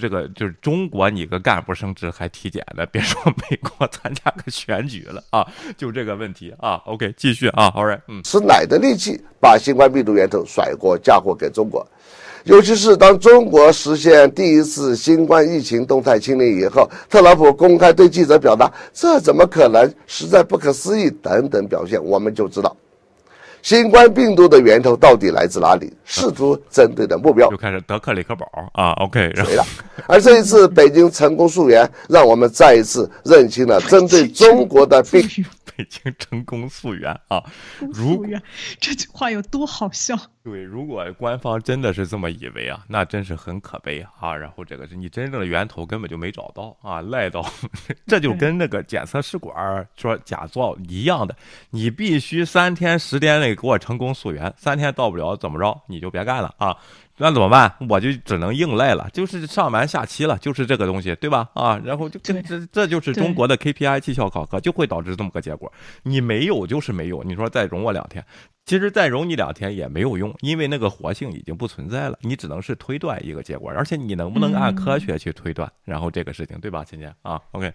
这个就是中国，你个干部升职还体检的，别说美国参加个选举了啊，[laughs] 就这个问题啊。OK，继续啊，All right，嗯，吃奶的力气把新冠病毒源头甩锅嫁祸给中国。尤其是当中国实现第一次新冠疫情动态清零以后，特朗普公开对记者表达“这怎么可能，实在不可思议”等等表现，我们就知道，新冠病毒的源头到底来自哪里，试图针对的目标就开始德克里克堡啊，OK，谁了？而这一次北京成功溯源，让我们再一次认清了针对中国的病。北京成功溯源啊！溯源这句话有多好笑？对，如果官方真的是这么以为啊，那真是很可悲啊！然后这个是你真正的源头根本就没找到啊，赖到 [laughs] 这就跟那个检测试管说假造一样的，你必须三天十天内给我成功溯源，三天到不了怎么着你就别干了啊！那怎么办？我就只能硬赖了，就是上完下期了，就是这个东西，对吧？啊，然后就这这就是中国的 KPI 绩效考核，就会导致这么个结果。你没有就是没有，你说再容我两天，其实再容你两天也没有用，因为那个活性已经不存在了，你只能是推断一个结果，而且你能不能按科学去推断？然后这个事情，对吧，芊芊啊？OK。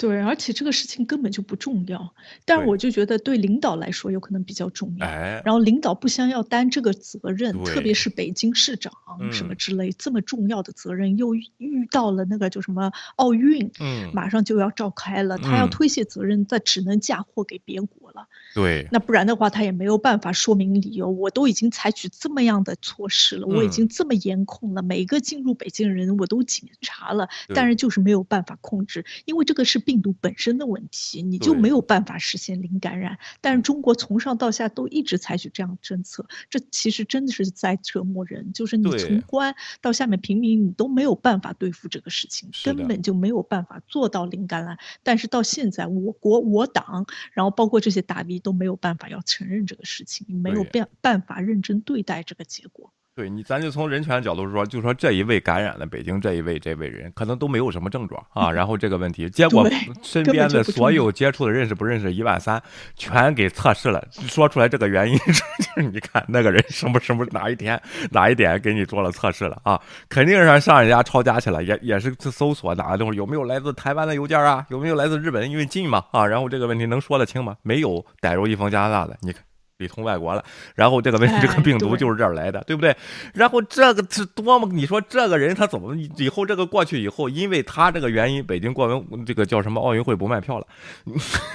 对，而且这个事情根本就不重要，但是我就觉得对领导来说有可能比较重要。哎，然后领导不想要担这个责任，特别是北京市长什么之类这么重要的责任，又遇到了那个就什么奥运，嗯，马上就要召开了，他要推卸责任，他只能嫁祸给别国了。对，那不然的话，他也没有办法说明理由。我都已经采取这么样的措施了，我已经这么严控了，每个进入北京的人我都检查了，但是就是没有办法控制，因为这个是。病毒本身的问题，你就没有办法实现零感染。但是中国从上到下都一直采取这样政策，这其实真的是在折磨人。就是你从官到下面平民，你都没有办法对付这个事情，根本就没有办法做到零感染。但是到现在，我国我党，然后包括这些大 V 都没有办法要承认这个事情，没有办办法认真对待这个结果。对你，咱就从人权角度说，就说这一位感染了北京这一位这位人，可能都没有什么症状啊。然后这个问题，结果 [laughs] 身边的所有接触的认识不认识一万三，全给测试了，说出来这个原因，[laughs] 就是你看那个人什么什么哪一天哪一点给你做了测试了啊？肯定是上人家抄家去了，也也是搜索哪个东西有没有来自台湾的邮件啊？有没有来自日本？因为近嘛啊。然后这个问题能说得清吗？没有逮入一封加拿大的，你看。里通外国了，然后这个问题，这个病毒就是这儿来的，对不对？然后这个是多么，你说这个人他怎么以后这个过去以后，因为他这个原因，北京过完这个叫什么奥运会不卖票了，[laughs]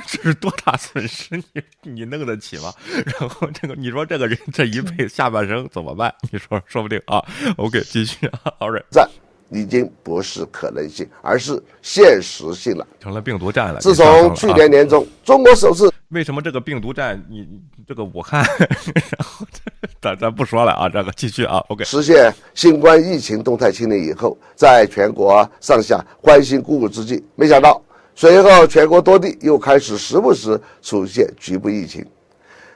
这是多大损失？你你弄得起吗？然后这个你说这个人这一辈子下半生怎么办？你说说不定啊。OK，继续啊，All right，在。已经不是可能性，而是现实性了，成了病毒战了。自从去年年中，中国首次为什么这个病毒战？你这个武汉，[laughs] 然后咱咱不说了啊，这个继续啊，OK。实现新冠疫情动态清零以后，在全国上下欢欣鼓舞之际，没想到随后全国多地又开始时不时出现局部疫情。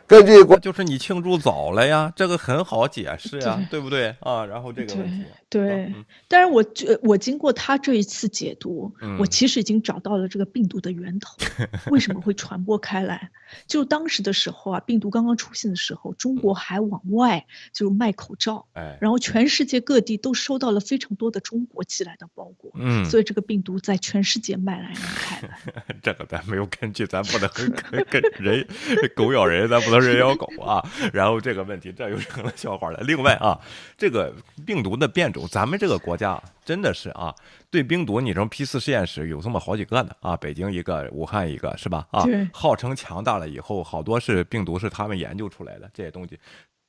根据国，就是你庆祝早了呀，这个很好解释呀，对不对啊？然后这个问题，对，但是我我经过他这一次解读，我其实已经找到了这个病毒的源头，[laughs] 为什么会传播开来？就当时的时候啊，病毒刚刚出现的时候，中国还往外就是卖口罩，哎，然后全世界各地都收到了非常多的中国寄来的包裹，嗯，所以这个病毒在全世界蔓延开来。[laughs] 这个咱没有根据，咱不能跟跟人狗咬人，咱不能。人咬狗啊，[laughs] 然后这个问题这又成了笑话了。另外啊，这个病毒的变种，咱们这个国家真的是啊，对病毒，你说 P 四实验室有这么好几个呢啊，北京一个，武汉一个，是吧？啊，号称强大了以后，好多是病毒是他们研究出来的这些东西。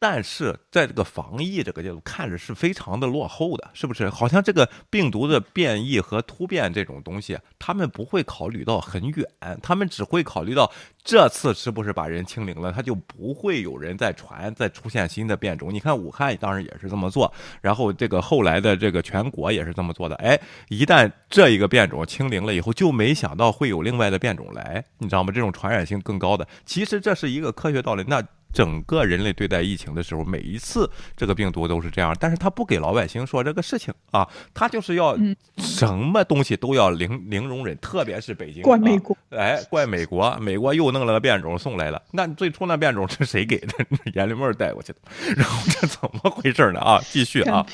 但是在这个防疫这个角度看着是非常的落后的，是不是？好像这个病毒的变异和突变这种东西，他们不会考虑到很远，他们只会考虑到这次是不是把人清零了，他就不会有人再传，再出现新的变种。你看武汉当时也是这么做，然后这个后来的这个全国也是这么做的。哎，一旦这一个变种清零了以后，就没想到会有另外的变种来，你知道吗？这种传染性更高的，其实这是一个科学道理。那。整个人类对待疫情的时候，每一次这个病毒都是这样，但是他不给老百姓说这个事情啊，他就是要什么东西都要零零容忍，特别是北京怪美国，哎，怪美国，美国又弄了个变种送来了，那最初那变种是谁给的？阎立妹带过去的，然后这怎么回事呢？啊，继续啊，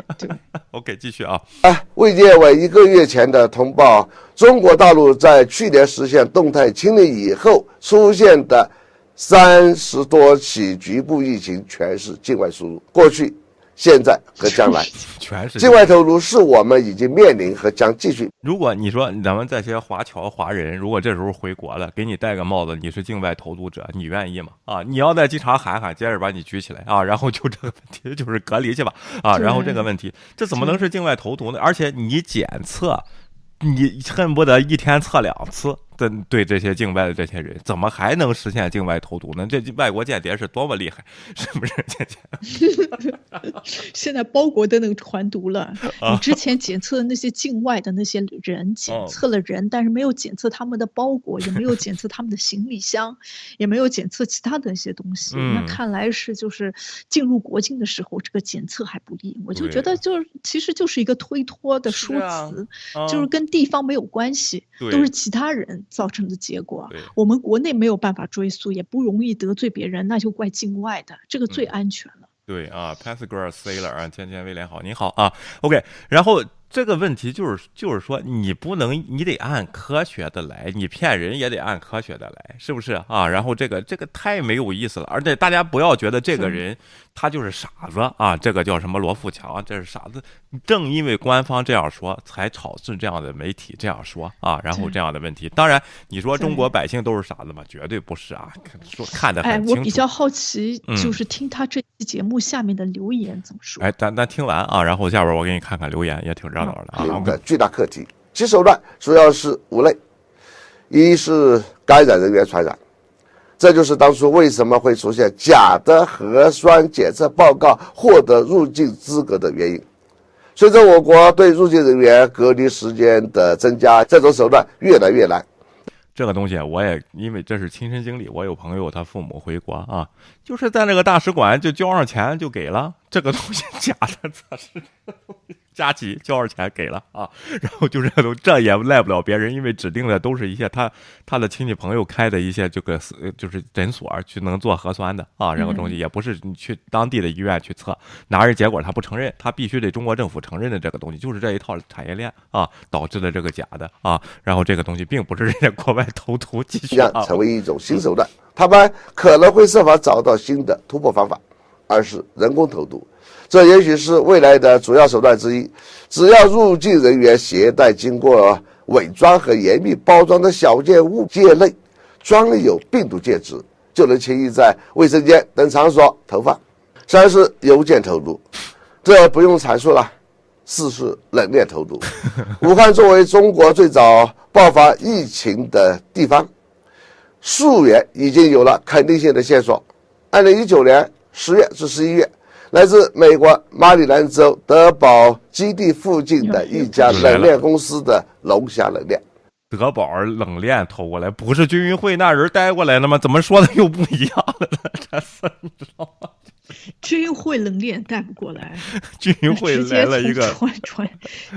[laughs] OK，继续啊，啊，卫健委一个月前的通报，中国大陆在去年实现动态清零以后出现的。三十多起局部疫情全是境外输入，过去、现在和将来全是境外投入，是我们已经面临和将继续。如果你说咱们这些华侨华人，如果这时候回国了，给你戴个帽子，你是境外投毒者，你愿意吗？啊，你要在机场喊喊，接着把你举起来啊，[laughs] 然后就这个问题就是隔离去吧啊，然后这个问题，这怎么能是境外投毒呢？而且你检测。你恨不得一天测两次，对对这些境外的这些人，怎么还能实现境外投毒呢？这外国间谍是多么厉害，是不是？姐姐，现在包裹都能传毒了。你之前检测的那些境外的那些人，检测了人，但是没有检测他们的包裹，也没有检测他们的行李箱，也没有检测其他的一些东西。那看来是就是进入国境的时候，这个检测还不利。我就觉得就是其实就是一个推脱的说辞，就是跟。地方没有关系，都是其他人造成的结果。我们国内没有办法追溯，也不容易得罪别人，那就怪境外的，这个最安全了。对啊 p a s s g i r l Sailor 啊，天天威廉好，你好啊，OK，然后。这个问题就是，就是说，你不能，你得按科学的来，你骗人也得按科学的来，是不是啊？然后这个这个太没有意思了，而且大家不要觉得这个人他就是傻子啊，这个叫什么罗富强，这是傻子。正因为官方这样说，才导致这样的媒体这样说啊，然后这样的问题。当然，你说中国百姓都是傻子吗？绝对不是啊，说看得很清楚。哎，我比较好奇，就是听他这期节目下面的留言怎么说？哎，咱咱听完啊，然后下边我给你看看留言，也挺。一个巨大课题，其手段主要是五类：一是感染人员传染，这就是当初为什么会出现假的核酸检测报告获得入境资格的原因。随着我国对入境人员隔离时间的增加，这种手段越来越难。这个东西我也因为这是亲身经历，我有朋友他父母回国啊，就是在那个大使馆就交上钱就给了，这个东西假的测试。加急交上钱给了啊，[laughs] 然后就这都这也赖不了别人，因为指定的都是一些他他的亲戚朋友开的一些这个就是诊所去能做核酸的啊，然后东西也不是你去当地的医院去测，拿着结果他不承认，他必须得中国政府承认的这个东西，就是这一套产业链啊导致的这个假的啊，然后这个东西并不是人家国外偷图继续成为一种新手段，他们可能会设法找到新的突破方法，而是人工投毒。这也许是未来的主要手段之一。只要入境人员携带经过伪装和严密包装的小件物件内装有病毒介质，就能轻易在卫生间等场所投放。三是邮件投毒，这不用阐述了。四是冷链投毒。[laughs] 武汉作为中国最早爆发疫情的地方，溯源已经有了肯定性的线索。二零一九年。十月至十一月，来自美国马里兰州德堡基地附近的一家冷链公司的龙虾冷链。德宝冷链偷过来，不是军运会那人带过来的吗？怎么说的又不一样了呢？这事你知道吗？军运会冷链带不过来，[laughs] 军运会来了一个传传，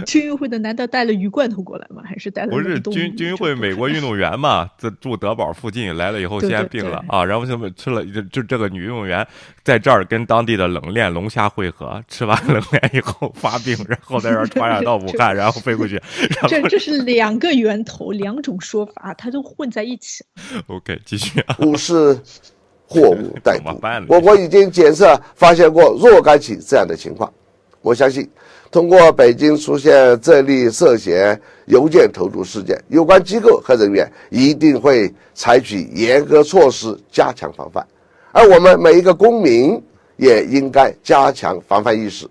军运会的难道带了鱼罐头过来吗？还是带了不是军军运会美国运动员嘛？在住德堡附近来了以后先病了啊，然后就吃了就就这个女运动员在这儿跟当地的冷链龙虾汇合，吃完冷链以后发病，然后在这儿传染到武汉，[laughs] 然后飞过去。这这是两个源头，两种说法，它都混在一起。[laughs] OK，继续啊，不是。货物代步，我国已经检测发现过若干起这样的情况。我相信，通过北京出现这例涉嫌邮件投毒事件，有关机构和人员一定会采取严格措施加强防范，而我们每一个公民也应该加强防范意识，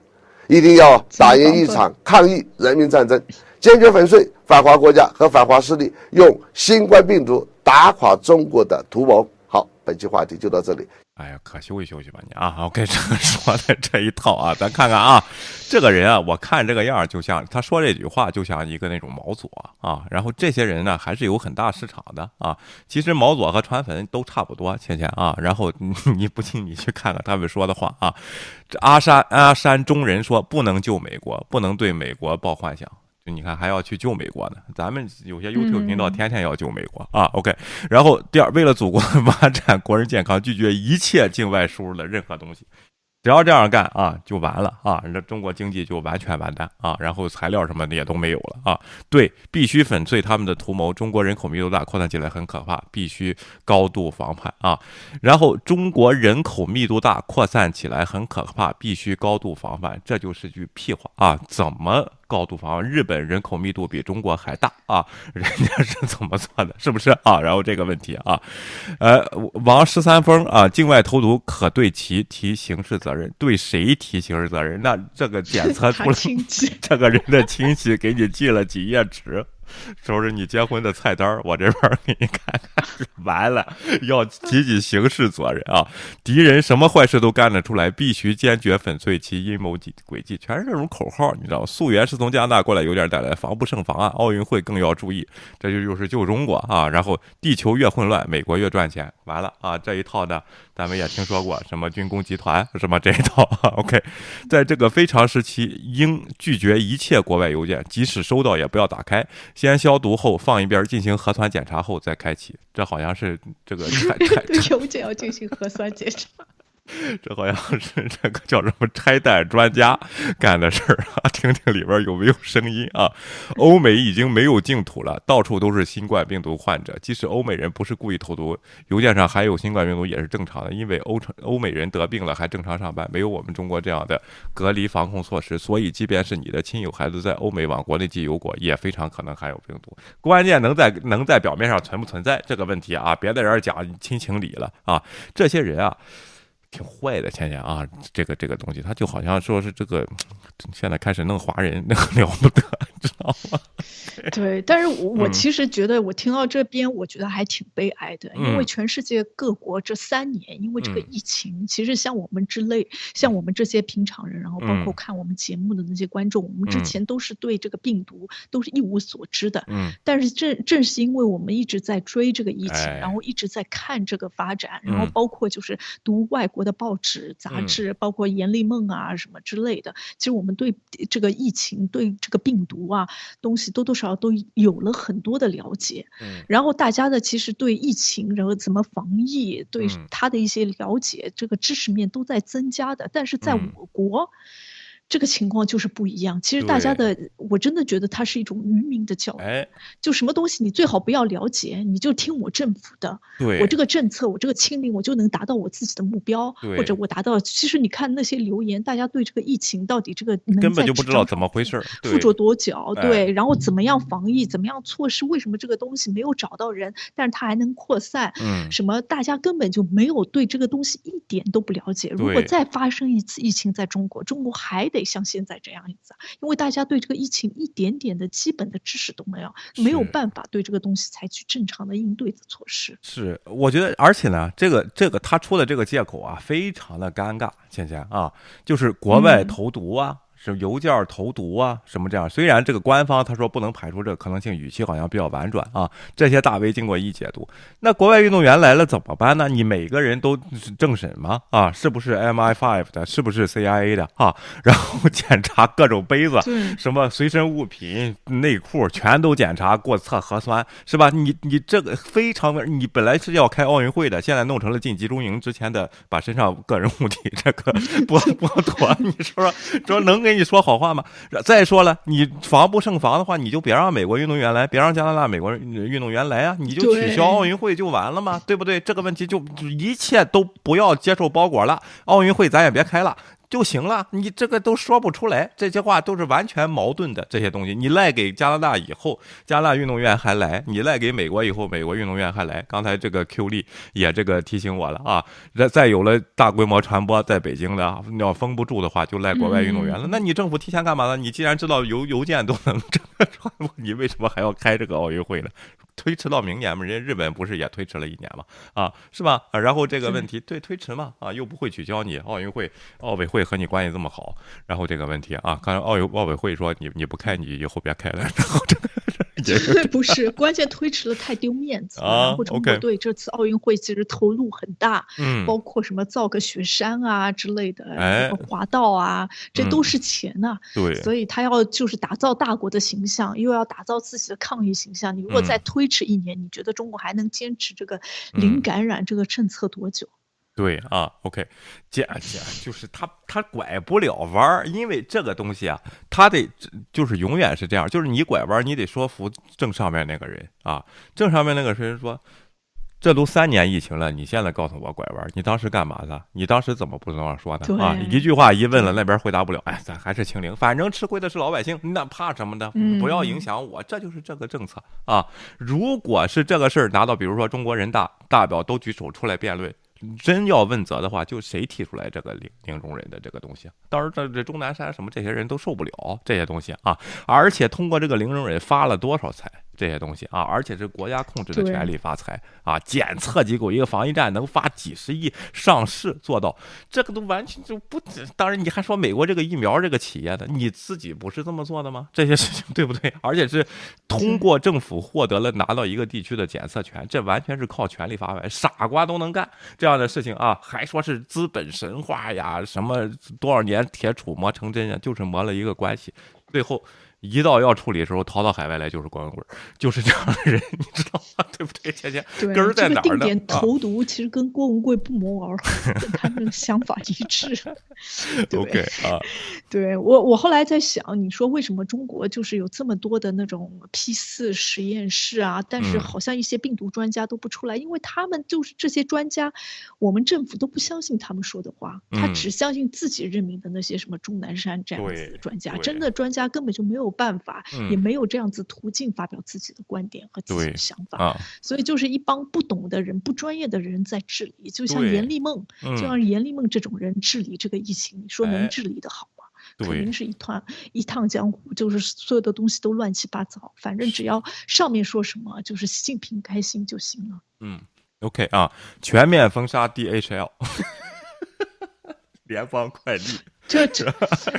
一定要打赢一场抗疫人民战争，坚决粉碎反华国家和反华势力用新冠病毒打垮中国的图谋。本期话题就到这里。哎呀，可休息休息吧你啊 [laughs] 我跟你说的这一套啊，咱看看啊，这个人啊，我看这个样就像他说这句话就像一个那种毛左啊。然后这些人呢，还是有很大市场的啊。其实毛左和传粉都差不多，倩倩啊。然后 [laughs] 你不信，你去看看他们说的话啊。这阿山阿山中人说，不能救美国，不能对美国抱幻想。你看还要去救美国呢，咱们有些 YouTube 频道天天要救美国啊。OK，然后第二，为了祖国 [laughs] 发展、国人健康，拒绝一切境外输入的任何东西。只要这样干啊，就完了啊！那中国经济就完全完蛋啊！然后材料什么的也都没有了啊！对，必须粉碎他们的图谋。中国人口密度大，扩散起来很可怕，必须高度防范啊！然后中国人口密度大，扩散起来很可怕，必须高度防范。这就是句屁话啊！怎么高度防范？日本人口密度比中国还大啊！人家是怎么做的？是不是啊？然后这个问题啊，呃，王十三峰啊，境外投毒可对其提刑事责。责任对谁提刑事责任？那这个检 [laughs] 测出来，这个人的亲戚给你寄了几页纸。[laughs] 收拾你结婚的菜单我这边给你看看。[laughs] 完了，要积极刑事责任啊！敌人什么坏事都干得出来，必须坚决粉碎其阴谋计诡计，全是这种口号，你知道吗？溯源是从加拿大过来，有点带来防不胜防啊！奥运会更要注意，这就又是救中国啊！然后地球越混乱，美国越赚钱。完了啊，这一套呢，咱们也听说过，什么军工集团，[laughs] 什么这一套。[laughs] OK，在这个非常时期，应拒绝一切国外邮件，即使收到也不要打开。先消毒后放一边，进行核酸检查后再开启。这好像是这个 [laughs] 邮件要进行核酸检查。[laughs] 这好像是这个叫什么拆弹专家干的事儿啊！听听里边有没有声音啊？欧美已经没有净土了，到处都是新冠病毒患者。即使欧美人不是故意投毒，邮件上还有新冠病毒也是正常的，因为欧城欧美人得病了还正常上班，没有我们中国这样的隔离防控措施。所以，即便是你的亲友孩子在欧美往国内寄邮果，也非常可能含有病毒。关键能在能在表面上存不存在这个问题啊？别在这儿讲亲情理了啊！这些人啊。挺坏的，倩倩啊，这个这个东西，他就好像说是这个，现在开始弄华人，那个了不得，[laughs] 知道吗？[laughs] 对，但是我我其实觉得，我听到这边，我觉得还挺悲哀的，因为全世界各国这三年，因为这个疫情，其实像我们之类，像我们这些平常人，然后包括看我们节目的那些观众，我们之前都是对这个病毒都是一无所知的。嗯。但是正正是因为我们一直在追这个疫情，然后一直在看这个发展，然后包括就是读外国。国的报纸、杂志，包括《严立梦》啊什么之类的，其实我们对这个疫情、对这个病毒啊东西多多少少都有了很多的了解。嗯，然后大家的其实对疫情，然后怎么防疫，对他的一些了解，这个知识面都在增加的。但是在我国。这个情况就是不一样。其实大家的，我真的觉得它是一种愚民的教育。哎就什么东西你最好不要了解，你就听我政府的。对，我这个政策，我这个清零，我就能达到我自己的目标，或者我达到。其实你看那些留言，大家对这个疫情到底这个根本就不知道怎么回事，附着多久？对，然后怎么样防疫，怎么样措施？为什么这个东西没有找到人，但是它还能扩散？嗯，什么？大家根本就没有对这个东西一点都不了解。如果再发生一次疫情在中国，中国还得。得像现在这样子，因为大家对这个疫情一点点的基本的知识都没有，没有办法对这个东西采取正常的应对的措施。是，我觉得，而且呢，这个这个他出的这个借口啊，非常的尴尬，倩倩啊，就是国外投毒啊。是邮件投毒啊，什么这样？虽然这个官方他说不能排除这个可能性，语气好像比较婉转啊。这些大 V 经过一解读，那国外运动员来了怎么办呢？你每个人都政审吗？啊，是不是 MI5 的？是不是 CIA 的？啊，然后检查各种杯子，什么随身物品、内裤，全都检查过测核酸，是吧？你你这个非常，你本来是要开奥运会的，现在弄成了进集中营之前的，把身上个人物体这个 [laughs] 剥剥夺，你说说，说能？跟你说好话吗？再说了，你防不胜防的话，你就别让美国运动员来，别让加拿大、美国运动员来啊！你就取消奥运会就完了吗？对不对？这个问题就一切都不要接受包裹了，奥运会咱也别开了。就行了，你这个都说不出来，这些话都是完全矛盾的。这些东西你赖给加拿大以后，加拿大运动员还来；你赖给美国以后，美国运动员还来。刚才这个 Q 力也这个提醒我了啊，再再有了大规模传播，在北京的要封不住的话，就赖国外运动员了。那你政府提前干嘛呢？你既然知道邮邮件都能这么传播，你为什么还要开这个奥运会呢？推迟到明年嘛，人家日本不是也推迟了一年嘛？啊，是吧？啊，然后这个问题对推迟嘛？啊，又不会取消你奥运会，奥委会和你关系这么好，然后这个问题啊，刚才奥运奥委会说你你不开，你以后别开了，然后这个。不是，关键推迟了太丢面子啊。然后中国队这次奥运会其实投入很大，嗯，包括什么造个雪山啊之类的，哎，滑道啊，这都是钱呐。对，所以他要就是打造大国的形象，又要打造自己的抗疫形象。你如果再推迟一年，你觉得中国还能坚持这个零感染这个政策多久？对啊，OK，姐姐就是他，他拐不了弯儿，因为这个东西啊，他得就是永远是这样，就是你拐弯，你得说服正上面那个人啊，正上面那个人说，这都三年疫情了，你现在告诉我拐弯，你当时干嘛的？你当时怎么不这样说的啊？一句话一问了，那边回答不了，哎，咱还是清零，反正吃亏的是老百姓，那怕什么的？不要影响我，这就是这个政策啊。如果是这个事儿拿到，比如说中国人大代表都举手出来辩论。真要问责的话，就谁提出来这个零零容忍的这个东西？到时候这这钟南山什么这些人都受不了这些东西啊！而且通过这个零容忍发了多少财？这些东西啊，而且是国家控制的权力发财啊！检测机构一个防疫站能发几十亿上市做到，这个都完全就不。当然你还说美国这个疫苗这个企业的，你自己不是这么做的吗？这些事情对不对？[laughs] 而且是通过政府获得了拿到一个地区的检测权，这完全是靠权力发财，傻瓜都能干这样的事情啊！还说是资本神话呀，什么多少年铁杵磨成针呀，就是磨了一个关系，最后。一到要处理的时候，逃到海外来就是光棍，就是这样的人，[laughs] 你知道吗？对不对，芊芊？根儿在哪儿呢？定点投毒其实跟郭文贵不谋而合，他们想法一致。[laughs] OK 啊，对我我后来在想，你说为什么中国就是有这么多的那种 P 四实验室啊？但是好像一些病毒专家都不出来，因为他们就是这些专家，我们政府都不相信他们说的话，他只相信自己任命的那些什么钟南山这样子的专家，真的专家根本就没有。有办法，也没有这样子途径发表自己的观点和自己的想法，所以就是一帮不懂的人、不专业的人在治理。就像严立梦，就像严立梦这种人治理这个疫情，你说能治理的好吗？肯定是一团一趟江湖，就是所有的东西都乱七八糟。反正只要上面说什么，就是习近平开心就行了。嗯，OK 啊，全面封杀 DHL，[laughs] 联邦快递。这这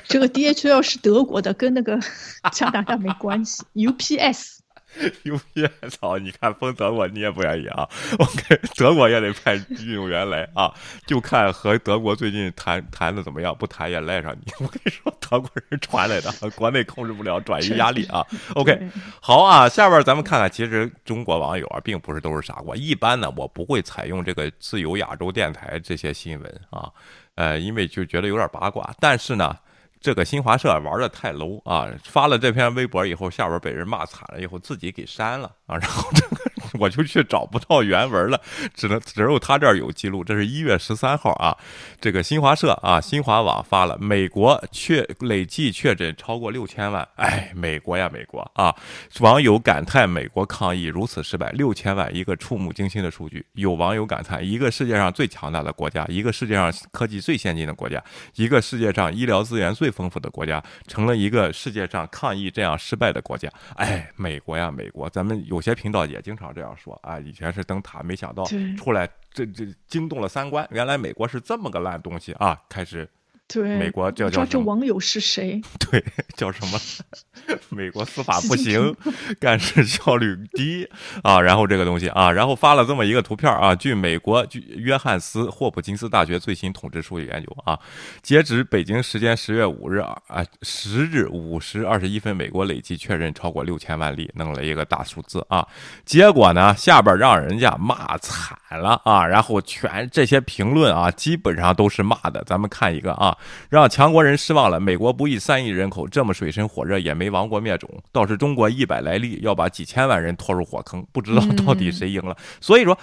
这个 DHL 是德国的，跟那个 [laughs] 加拿大没关系。UPS，UPS，操！你看封德国你也不愿意啊？OK，德国也得派运动员来啊，就看和德国最近谈谈的怎么样，不谈也赖上你。我跟你说，德国人传来的，国内控制不了，转移压力啊。OK，好啊，下边咱们看看，其实中国网友啊，并不是都是傻瓜。一般呢，我不会采用这个自由亚洲电台这些新闻啊。呃，因为就觉得有点八卦，但是呢，这个新华社玩的太 low 啊，发了这篇微博以后，下边被人骂惨了，以后自己给删了啊，然后这个我就去找不到原文了，只能只有他这儿有记录。这是一月十三号啊，这个新华社啊，新华网发了，美国确累计确诊超过六千万。哎，美国呀，美国啊！网友感叹美国抗疫如此失败，六千万一个触目惊心的数据。有网友感叹，一个世界上最强大的国家，一个世界上科技最先进的国家，一个世界上医疗资源最丰富的国家，成了一个世界上抗疫这样失败的国家。哎，美国呀，美国，咱们有些频道也经常这样说啊。以前是灯塔，没想到出来这这惊动了三观。原来美国是这么个烂东西啊！开始。对，美国叫叫这网友是谁？[laughs] 对，叫什么？[laughs] 美国司法不行，[laughs] 干事效率低啊。然后这个东西啊，然后发了这么一个图片啊。据美国据约翰斯霍普金斯大学最新统计数据研究啊，截止北京时间十月五日啊十日五时二十一分，美国累计确认超过六千万例，弄了一个大数字啊。结果呢，下边让人家骂惨了啊。然后全这些评论啊，基本上都是骂的。咱们看一个啊。让强国人失望了。美国不亿三亿人口，这么水深火热也没亡国灭种，倒是中国一百来例要把几千万人拖入火坑，不知道到底谁赢了。所以说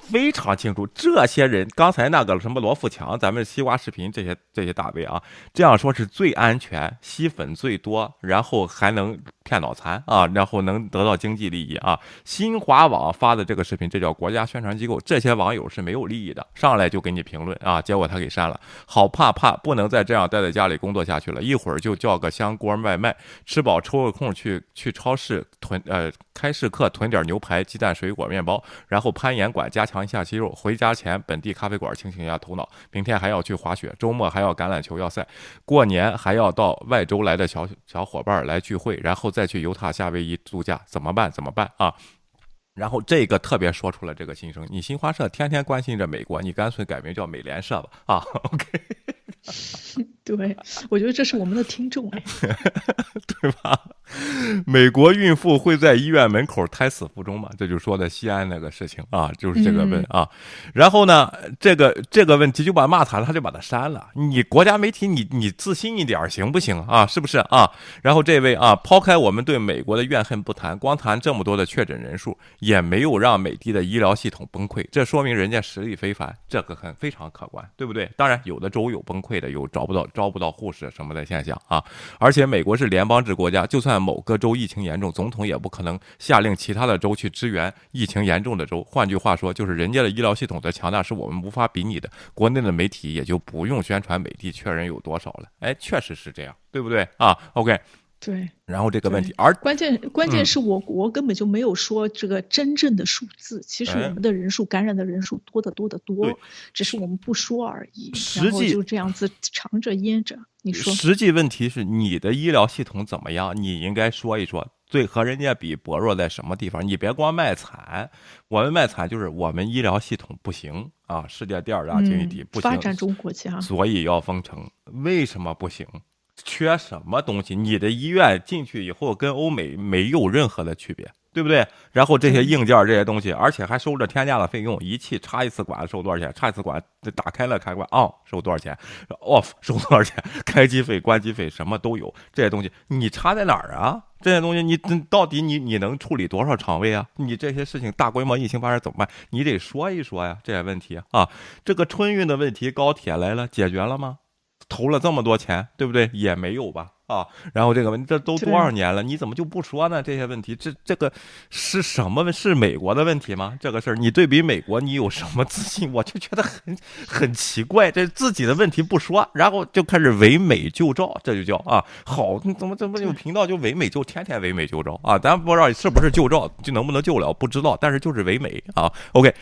非常清楚，这些人刚才那个什么罗富强，咱们西瓜视频这些这些大 V 啊，这样说是最安全、吸粉最多，然后还能。骗脑残啊，然后能得到经济利益啊！新华网发的这个视频，这叫国家宣传机构。这些网友是没有利益的，上来就给你评论啊，结果他给删了。好怕怕，不不能再这样待在家里工作下去了，一会儿就叫个香锅外卖，吃饱抽个空去去超市囤呃开市客囤点牛排、鸡蛋、水果、面包，然后攀岩馆加强一下肌肉。回家前本地咖啡馆清醒一下头脑。明天还要去滑雪，周末还要橄榄球要赛，过年还要到外州来的小小伙伴来聚会，然后。再去犹他、夏威夷度假怎么办？怎么办啊？然后这个特别说出了这个心声：你新华社天天关心着美国，你干脆改名叫美联社吧啊？OK。[laughs] 对，我觉得这是我们的听众哎，[laughs] 对吧？美国孕妇会在医院门口胎死腹中吗？这就说的西安那个事情啊，就是这个问啊。然后呢，这个这个问题就把骂惨了，他就把它删了。你国家媒体，你你自信一点行不行啊？是不是啊？然后这位啊，抛开我们对美国的怨恨不谈，光谈这么多的确诊人数，也没有让美的的医疗系统崩溃，这说明人家实力非凡，这个很非常可观，对不对？当然，有的州有崩溃的，有找不到。招不到护士什么的现象啊，而且美国是联邦制国家，就算某个州疫情严重，总统也不可能下令其他的州去支援疫情严重的州。换句话说，就是人家的医疗系统的强大是我们无法比拟的，国内的媒体也就不用宣传美帝确认有多少了。哎，确实是这样，对不对啊？OK。对，然后这个问题，而关键关键是我国根本就没有说这个真正的数字，其实我们的人数感染的人数多得多得多，只是我们不说而已。实际就这样子 [laughs] 藏着掖着，你说。实际问题是你的医疗系统怎么样？你应该说一说，最和人家比薄弱在什么地方？你别光卖惨，我们卖惨就是我们医疗系统不行啊，世界第二大经济体不行，发展中国家，所以要封城。为什么不行？缺什么东西？你的医院进去以后跟欧美没有任何的区别，对不对？然后这些硬件这些东西，而且还收着天价的费用，仪器插一次管收多少钱？插一次管打开了开关啊，收多少钱？off [laughs] 收多少钱？[laughs] 开机费、关机费什么都有。这些东西你差在哪儿啊？这些东西你到底你你能处理多少床位啊？你这些事情大规模疫情发生怎么办？你得说一说呀，这些问题啊。这个春运的问题，高铁来了解决了吗？投了这么多钱，对不对？也没有吧。啊，然后这个问题，这都多少年了，你怎么就不说呢？这些问题，这这个是什么？是美国的问题吗？这个事儿，你对比美国，你有什么自信？[laughs] 我就觉得很很奇怪，这自己的问题不说，然后就开始唯美就照，这就叫啊，好，怎么怎么有频道就唯美就天天唯美就照啊？咱不知道是不是就照，就能不能救了，不知道，但是就是唯美啊。OK。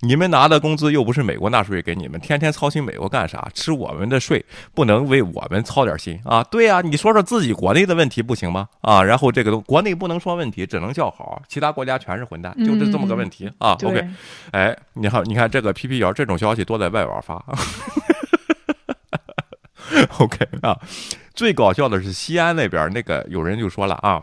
你们拿的工资又不是美国纳税给你们，天天操心美国干啥？吃我们的税，不能为我们操点心啊？对呀，你说说自己国内的问题不行吗？啊，然后这个都国内不能说问题，只能叫好，其他国家全是混蛋，就是这么个问题啊。OK，哎，你好，你看这个 P P 谣这种消息多在外网发。[laughs] OK 啊，最搞笑的是西安那边那个有人就说了啊。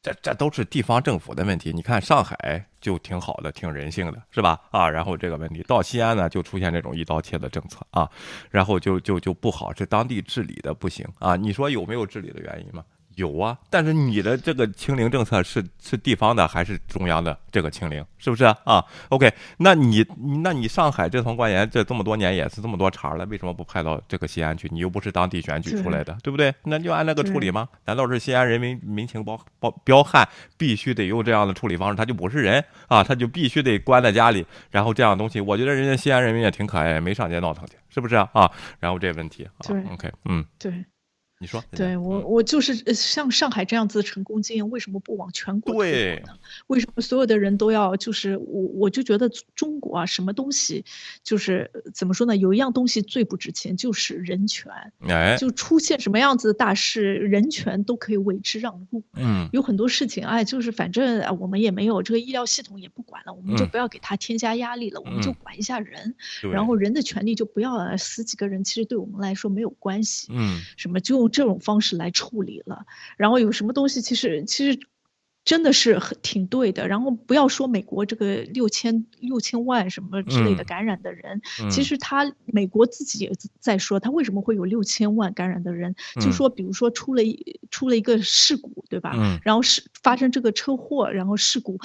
这这都是地方政府的问题。你看上海就挺好的，挺人性的，是吧？啊，然后这个问题到西安呢，就出现这种一刀切的政策啊，然后就就就不好，这当地治理的不行啊。你说有没有治理的原因吗？有啊，但是你的这个清零政策是是地方的还是中央的这个清零，是不是啊？OK，那你那你上海这层官员这这么多年也是这么多茬了，为什么不派到这个西安去？你又不是当地选举出来的，对不对？那就按那个处理吗？难道是西安人民民情包包彪悍，必须得用这样的处理方式？他就不是人啊，他就必须得关在家里，然后这样东西，我觉得人家西安人民也挺可爱，没上街闹腾去，是不是啊？啊，然后这问题啊，OK，嗯，对。你说，对我，我就是像上海这样子的成功经验，为什么不往全国推广呢？为什么所有的人都要？就是我，我就觉得中国啊，什么东西，就是怎么说呢？有一样东西最不值钱，就是人权。哎，就出现什么样子的大事，人权都可以为之让路。嗯，有很多事情，哎，就是反正我们也没有这个医疗系统也不管了，我们就不要给他添加压力了，我们就管一下人，然后人的权利就不要死几个人，其实对我们来说没有关系。嗯，什么就。这种方式来处理了，然后有什么东西，其实其实真的是很挺对的。然后不要说美国这个六千六千万什么之类的感染的人，其实他美国自己也在说，他为什么会有六千万感染的人？就说比如说出了出了一个事故，对吧？然后是发生这个车祸，然后事故。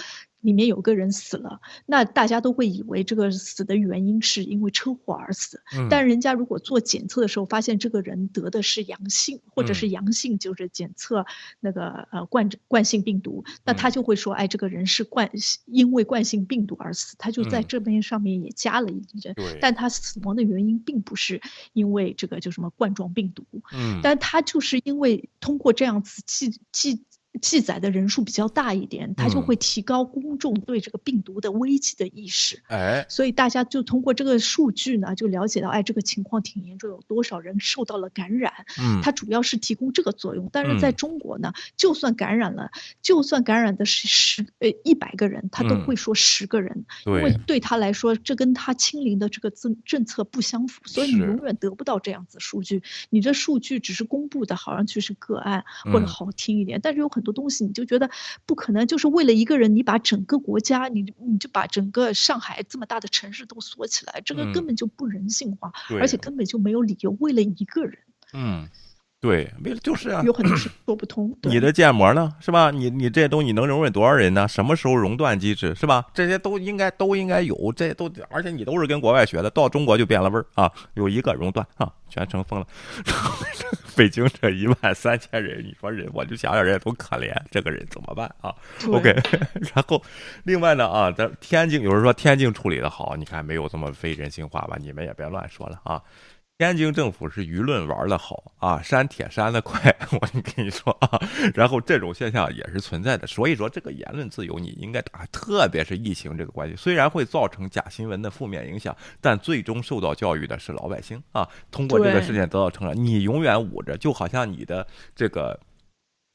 里面有个人死了，那大家都会以为这个死的原因是因为车祸而死。嗯，但人家如果做检测的时候发现这个人得的是阳性，或者是阳性就是检测那个呃冠冠性病毒，那他就会说，哎，这个人是冠因为冠性病毒而死，他就在这边上面也加了一人，但他死亡的原因并不是因为这个就什么冠状病毒，嗯，但他就是因为通过这样子记记。记载的人数比较大一点，它就会提高公众对这个病毒的危机的意识。哎，所以大家就通过这个数据呢，就了解到，哎，这个情况挺严重，有多少人受到了感染？嗯，它主要是提供这个作用。但是在中国呢，就算感染了，就算感染的是十呃一百个人，他都会说十个人，因为对他来说，这跟他清零的这个政政策不相符，所以你永远得不到这样子数据。你这数据只是公布的，好像就是个案或者好听一点，但是有很多东西你就觉得不可能，就是为了一个人，你把整个国家，你你就把整个上海这么大的城市都锁起来，这个根本就不人性化，而且根本就没有理由为了一个人。嗯，对，为了就是啊，有很多事说不通。[clears throat] 你的建模呢，是吧？你你这些东西能容忍多少人呢？什么时候熔断机制，是吧？这些都应该都应该有，这都而且你都是跟国外学的，到中国就变了味儿啊！有一个熔断啊，全城封了。[laughs] 北京这一万三千人，你说人，我就想想人家多可怜，这个人怎么办啊？OK，[laughs] 然后另外呢啊，在天津有人说天津处理的好，你看没有这么非人性化吧？你们也别乱说了啊。天津政府是舆论玩的好啊，删帖删的快，[laughs] 我跟你说啊，然后这种现象也是存在的，所以说这个言论自由你应该打，特别是疫情这个关系，虽然会造成假新闻的负面影响，但最终受到教育的是老百姓啊，通过这个事件得到成长，你永远捂着，就好像你的这个。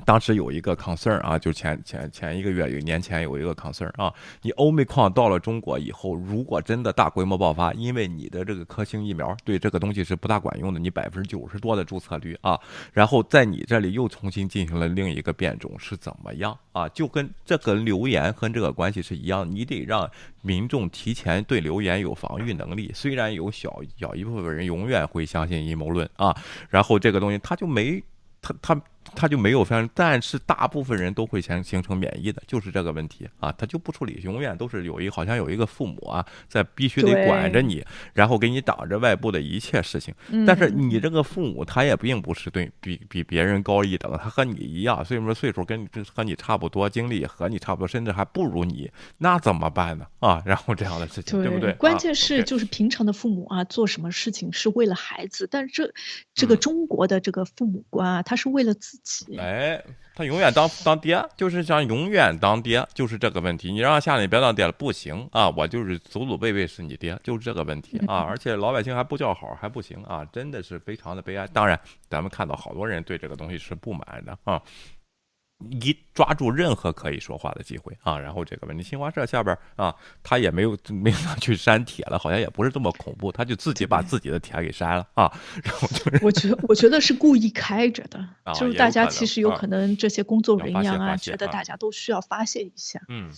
当时有一个 concern 啊，就前前前一个月有年前有一个 concern 啊，你欧美矿到了中国以后，如果真的大规模爆发，因为你的这个科兴疫苗对这个东西是不大管用的，你百分之九十多的注册率啊，然后在你这里又重新进行了另一个变种是怎么样啊？就跟这个流言和这个关系是一样，你得让民众提前对流言有防御能力。虽然有小小一部分人永远会相信阴谋论啊，然后这个东西他就没他他。他就没有发生，但是大部分人都会先形成免疫的，就是这个问题啊，他就不处理，永远都是有一好像有一个父母啊，在必须得管着你，然后给你挡着外部的一切事情。但是你这个父母他也并不是对比比别人高一等，他和你一样，所以说岁数跟你和你差不多，经历和你差不多，甚至还不如你，那怎么办呢？啊，然后这样的事情，对不对？关键是就是平常的父母啊，做什么事情是为了孩子，但是这这个中国的这个父母官啊，他是为了自。哎，他永远当当爹，就是想永远当爹，就是这个问题。你让下你别当爹了，不行啊！我就是祖祖辈辈是你爹，就是这个问题啊！而且老百姓还不叫好，还不行啊！真的是非常的悲哀。当然，咱们看到好多人对这个东西是不满的啊。一抓住任何可以说话的机会啊，然后这个问题，新华社下边啊，他也没有没有去删帖了，好像也不是这么恐怖，他就自己把自己的帖给删了啊，然后就是我觉得我觉得是故意开着的，就是大家其实有可能这些工作人员啊，觉得大家都需要发泄一下，嗯。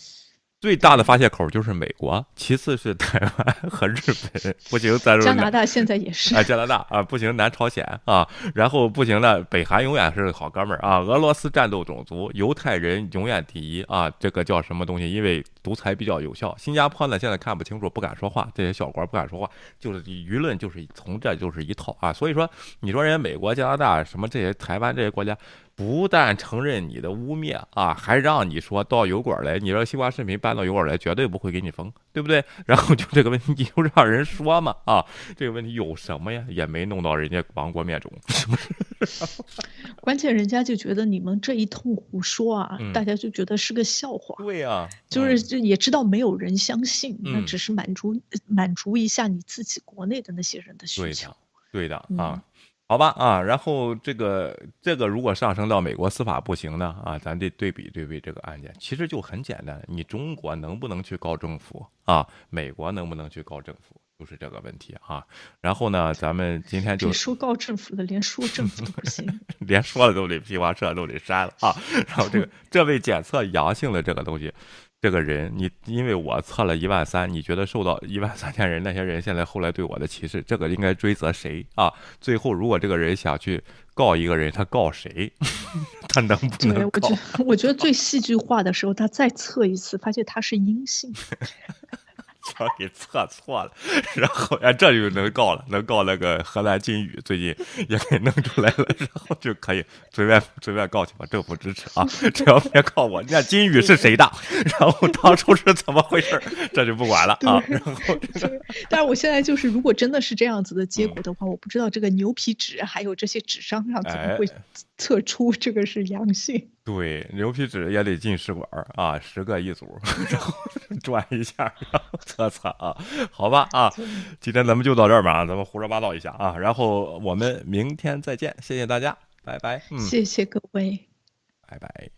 最大的发泄口就是美国，其次是台湾和日本，不行咱加拿大现在也是啊，加拿大啊不行，南朝鲜啊，然后不行呢北韩永远是好哥们儿啊，俄罗斯战斗种族，犹太人永远第一啊，这个叫什么东西？因为独裁比较有效。新加坡呢现在看不清楚，不敢说话，这些小国不敢说话，就是舆论就是从这就是一套啊，所以说你说人家美国、加拿大什么这些台湾这些国家。不但承认你的污蔑啊，[laughs] 还让你说到油管来，你让西瓜视频搬到油管来，绝对不会给你封，对不对？[laughs] 然后就这个问题，你就让人说嘛啊，这个问题有什么呀？也没弄到人家亡国灭种，是不是？[laughs] 关键人家就觉得你们这一通胡说啊，大家就觉得是个笑话。对呀，就是就也知道没有人相信，那只是满足满足一下你自己国内的那些人的需求。对的，对的啊。好吧啊，然后这个这个如果上升到美国司法不行呢啊，咱得对比对比这个案件，其实就很简单，你中国能不能去告政府啊？美国能不能去告政府，就是这个问题啊。然后呢，咱们今天就说告政府的，连说政府都不行，[laughs] 连说了都得批发社都得删了啊。然后这个这位检测阳性的这个东西。这个人，你因为我测了一万三，你觉得受到一万三千人那些人现在后来对我的歧视，这个应该追责谁啊？最后如果这个人想去告一个人，他告谁？[laughs] 他能不能？告，我觉得我觉得最戏剧化的时候，他再测一次，发现他是阴性。[laughs] 测给测错了，[laughs] 然后哎，这就能告了，能告那个荷兰金宇，最近也给弄出来了，然后就可以随便随便告去吧，政府支持啊，[laughs] 只要别告我。你看金宇是谁的？[laughs] 然后当初是怎么回事？这就不管了啊。然后，但是我现在就是，如果真的是这样子的结果的话，我不知道这个牛皮纸还有这些纸张上怎么会测出这个是阳性。对，牛皮纸也得进试管啊，十个一组，然后转一下，然后测测啊，好吧啊，今天咱们就到这儿吧，咱们胡说八道一下啊，然后我们明天再见，谢谢大家，拜拜，谢谢各位，拜拜。